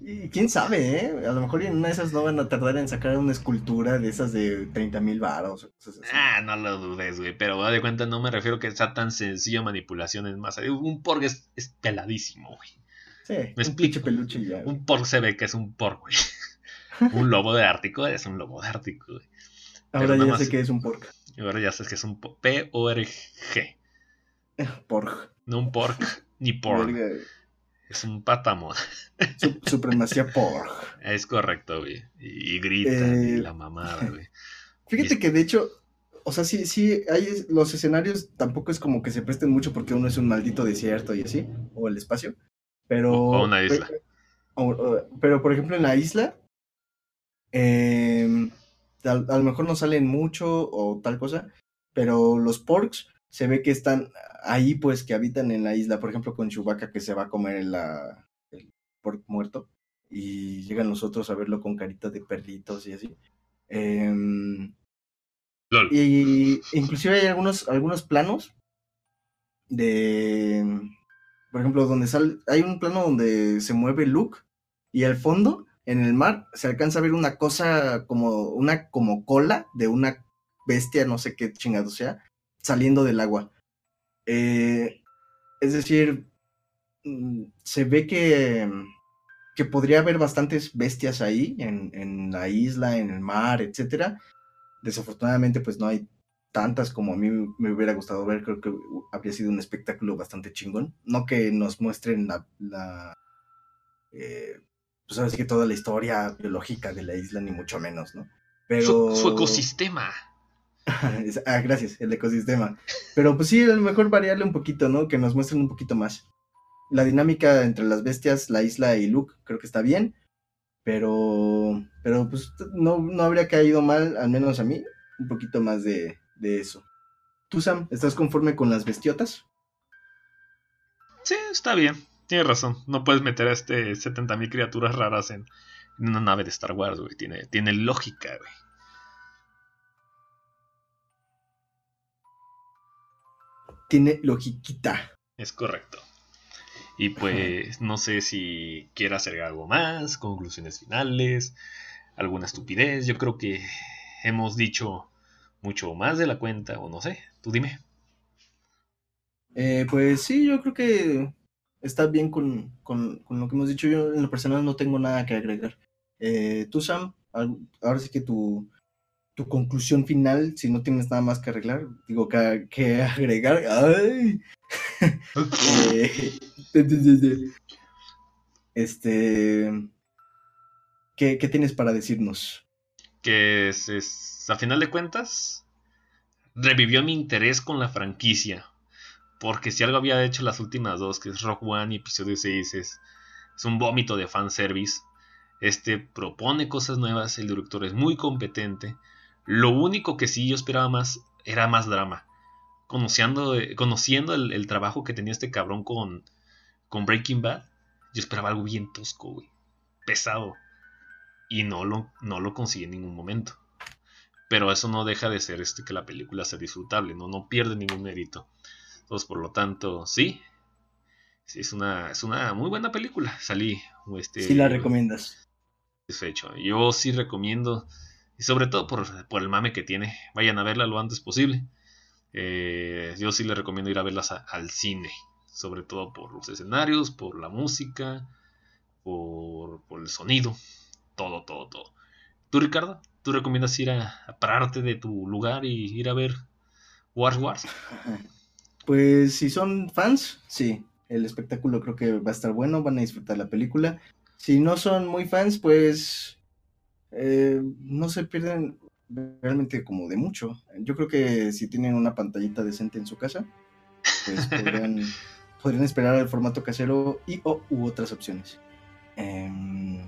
Y quién sabe, ¿eh? A lo mejor en una de esas no van a tardar en sacar una escultura de esas de 30 mil varos o cosas así. Ah, no lo dudes, güey. Pero de cuenta, no me refiero que sea tan sencilla manipulación en masa. Un porg es, es peladísimo, güey. Sí, un explico. pinche peluche ya. Un porg se ve que es un porg, güey. *laughs* un lobo de Ártico es un lobo de Ártico, güey. Ahora ya sé que es un pork. Y ahora ya sabes que es un po- P-O-R-G. Pork. No un pork ni porg. Es un. Su- supremacía pork. Es correcto, güey. Y, y grita, Eh, y la mamada, güey. Fíjate Y- que de hecho, o sea, sí, sí, hay los escenarios tampoco es como que se presten mucho porque uno es un maldito desierto y así, o el espacio. Pero. O- o una isla. o- o- pero por ejemplo en la isla, em, a, a lo mejor no salen mucho o tal cosa, pero los porks se ve que están ahí, pues que habitan en la isla, por ejemplo con Chewbacca que se va a comer el, la- el pork muerto y llegan los otros a verlo con carita de perritos y así. Em, LOL. y inclusive hay algunos, algunos planos de, por ejemplo, donde sale, hay un plano donde se mueve Luke y al fondo, en el mar, se alcanza a ver una cosa como, una como cola de una bestia, no sé qué chingado sea, saliendo del agua. Eh, es decir, mm, se ve que, que podría haber bastantes bestias ahí, en, en la isla, en el mar, etcétera. Desafortunadamente, pues no hay tantas como a mí me hubiera gustado ver, creo que habría sido un espectáculo bastante chingón. No que nos muestren la, la eh, pues ahora sí que toda la historia biológica de la isla, ni mucho menos, ¿no? Pero... Su, ecosistema. *laughs* ah, gracias, el ecosistema. Pero pues sí, a lo mejor variarle un poquito, ¿no? Que nos muestren un poquito más. La dinámica entre las bestias, la isla y Luke, creo que está bien. Pero, pero pues no, no habría caído mal, al menos a mí, un poquito más de, de eso. ¿Tú, Sam, estás conforme con las bestiotas? Sí, está bien. Tienes razón. No puedes meter a este 70.000 criaturas raras en, una nave de Star Wars, güey. Tiene, tiene lógica, güey. Tiene logiquita. Es correcto. Y pues no sé si quiera hacer algo más, conclusiones finales, alguna estupidez. Yo creo que hemos dicho mucho más de la cuenta, o no sé, tú dime. Eh, pues sí, yo creo que está bien con, lo que hemos dicho. Yo en lo personal no tengo nada que agregar. Eh, tú, Sam, ahora sí que tu, tu conclusión final, si no tienes nada más que arreglar, digo, que, agregar. ¡Ay! *laughs* Eh, este. ¿qué, ¿Qué tienes para decirnos? Que es, es a final de cuentas, revivió mi interés con la franquicia. Porque si algo había hecho las últimas dos, que es Rock One y Episodio 6, es, es un vómito de fanservice. Este propone cosas nuevas, el director es muy competente. Lo único que sí yo esperaba más era más drama. Conociendo, conociendo el, trabajo que tenía este cabrón con, con Breaking Bad, yo esperaba algo bien tosco, güey. Pesado. Y no lo, no lo conseguí en ningún momento pero eso no deja de ser este, que la película sea disfrutable, no, no pierde ningún mérito. Entonces, por lo tanto, sí, sí es una, es una muy buena película. Salí. Este, sí la recomiendas. Satisfecho. Yo sí recomiendo, y sobre todo por, el mame que tiene, vayan a verla lo antes posible. Eh, yo sí le recomiendo ir a verlas al cine, sobre todo por los escenarios, por la música, por, por el sonido, todo, todo, todo. ¿Tú, Ricardo? ¿Tú recomiendas ir a, pararte de tu lugar y ir a ver Wars Wars? *laughs* Pues si son fans, sí. El espectáculo creo que va a estar bueno, van a disfrutar la película. Si no son muy fans, pues eh, no se pierden realmente como de mucho. Yo creo que si tienen una pantallita decente en su casa, pues *laughs* podrían, podrían esperar al formato casero y o u otras opciones. Eh,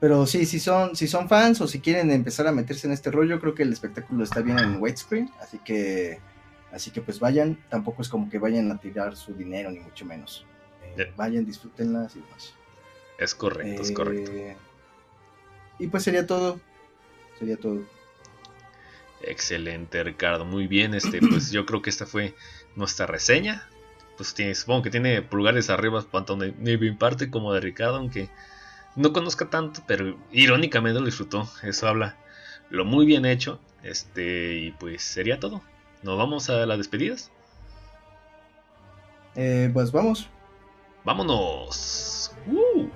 pero sí, si son, si son fans o si quieren empezar a meterse en este rollo, creo que el espectáculo está bien en widescreen, así que, así que pues vayan, tampoco es como que vayan a tirar su dinero ni mucho menos. Eh, vayan, disfrútenlas y demás. Es correcto, es correcto. Y pues sería todo, sería todo. Excelente, Ricardo, muy bien, este, *clears throat* pues yo creo que esta fue nuestra reseña. Pues tiene, supongo que tiene pulgares arriba tanto de mi parte como de Ricardo, aunque no conozca tanto, pero irónicamente lo disfrutó. Eso habla lo muy bien hecho. Este, y pues sería todo. ¿Nos vamos a las despedidas? Eh, pues vamos. Vámonos. Uh.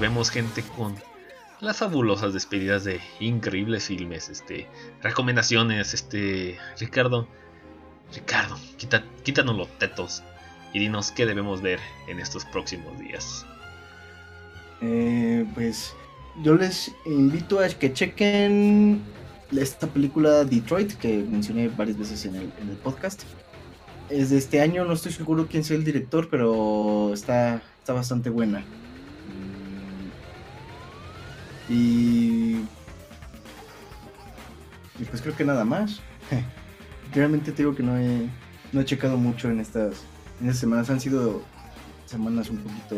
Y volvemos, gente, con las fabulosas despedidas de increíbles filmes. Este, recomendaciones, este, Ricardo. Ricardo, quítanos los tetos y dinos qué debemos ver en estos próximos días. Eh, pues yo les invito a que chequen esta película Detroit que mencioné varias veces en el, podcast. Es de este año, no estoy seguro quién sea el director, pero está, está bastante buena. Y, y pues creo que nada más. *laughs* Realmente te digo que no he, no he checado mucho en estas, en estas semanas. Han sido semanas un poquito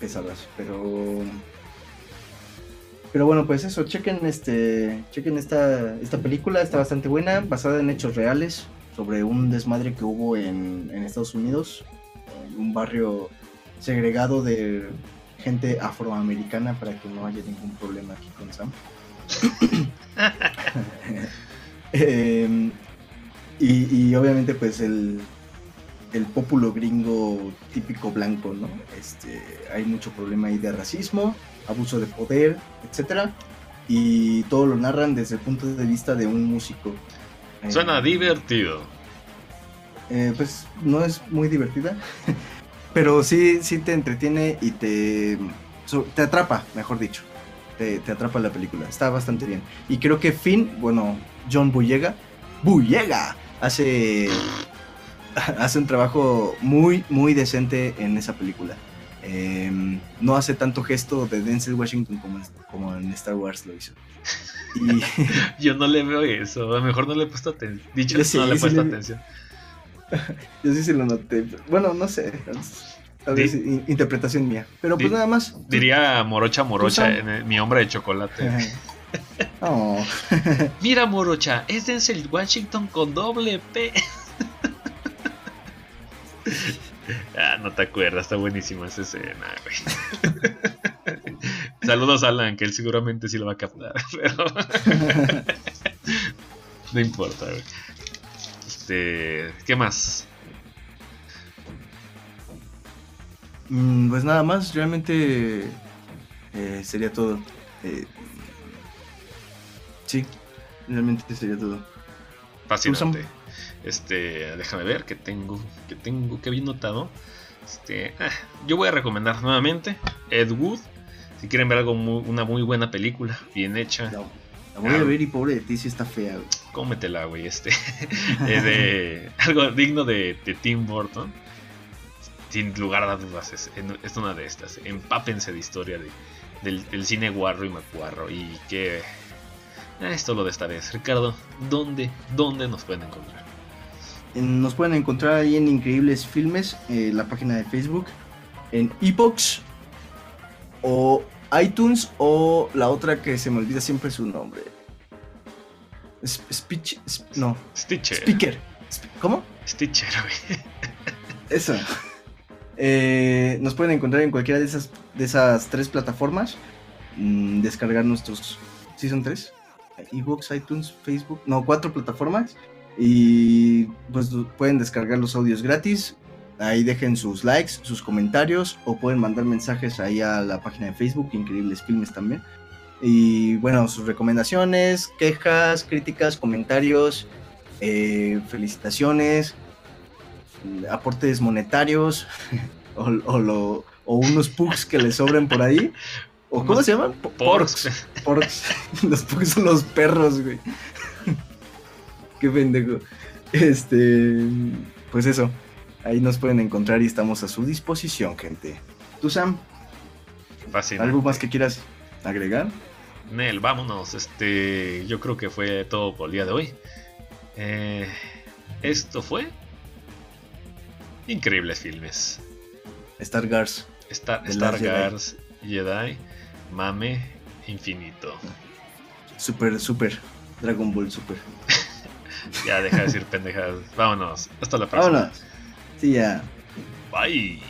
pesadas, pero pero bueno, pues eso, chequen este chequen esta esta película, está bastante buena, basada en hechos reales sobre un desmadre que hubo en, en Estados Unidos, en un barrio segregado de gente afroamericana para que no haya ningún problema aquí con Sam. *laughs* Em, y, obviamente pues el, el pópulo gringo típico blanco, ¿no? Este, hay mucho problema ahí de racismo, abuso de poder, etcétera, y todo lo narran desde el punto de vista de un músico. Suena divertido. Eh, pues no es muy divertida, Pero sí, sí te entretiene y te, te atrapa, mejor dicho. Te, atrapa la película. Está bastante bien. Y creo que Finn, bueno, John Boyega, Boyega, hace, hace un trabajo muy, muy decente en esa película. Em, no hace tanto gesto de Denzel Washington como, como en Star Wars lo hizo. *laughs* Yo no le veo eso, a lo mejor no le he puesto atención. Dicho no le he puesto atención. *laughs* Yo sí se lo noté. Bueno, no sé. interpretación mía. Pero pues nada más. Diría Morocha Morocha, en mi hombre de chocolate. *laughs* Oh. *laughs* Mira, Morocha, es Denzel Washington con doble P. ah, no te acuerdas, está buenísima esa escena, Saludos a Alan, que él seguramente sí lo va a captar, pero. no importa, güey. Este, ¿qué más? Mm, pues nada más, realmente eh, sería todo. Eh, sí, realmente sería todo. Fascinante. Este, déjame ver que tengo, que tengo, que bien notado. Este, ah, yo voy a recomendar nuevamente Ed Wood. Si quieren ver algo una muy buena película, bien hecha. La voy a ver y pobre de ti si está fea, güey. Cómetela, güey, este. *laughs* Eh, de, algo digno de, Tim Burton. Sin lugar a dudas, es, es, una de estas. Empápense de historia del, cine guarro y macuarro. Y que. Ah, esto lo de esta vez. Ricardo, ¿dónde, dónde nos pueden encontrar? Nos pueden encontrar ahí en Increíbles Filmes, eh, la página de Facebook, en Epox o iTunes o la otra que se me olvida siempre su nombre. Speech. No. Stitcher. Speaker. ¿Cómo? Stitcher, Eso. Eh, nos pueden encontrar en cualquiera de esas, de esas tres plataformas. Mm, descargar nuestros. ¿Sí son tres? Ebooks, iTunes, Facebook. No, cuatro plataformas. Y pues pueden descargar los audios gratis. Ahí dejen sus likes, sus comentarios o pueden mandar mensajes ahí a la página de Facebook, Increíbles Filmes también. Y bueno, sus recomendaciones, quejas, críticas, comentarios, eh, felicitaciones, aportes monetarios *laughs* o, unos pugs que les sobren por ahí. ¿O cómo se llaman? Porks. Porks. *laughs* Los pugs son los perros, güey. *laughs* Qué pendejo. Este, pues eso. Ahí nos pueden encontrar y estamos a su disposición, gente. ¿Tú, Sam? ¿Algo más que quieras agregar? Nel, vámonos. Este, yo creo que fue todo por el día de hoy. Eh, esto fue increíbles filmes. Stargars. Star, Stargars Jedi. Mame infinito. Super, super. Dragon Ball Super. *laughs* ya deja de decir pendejadas. Vámonos. Hasta la próxima. Vámonos. See ya. Bye.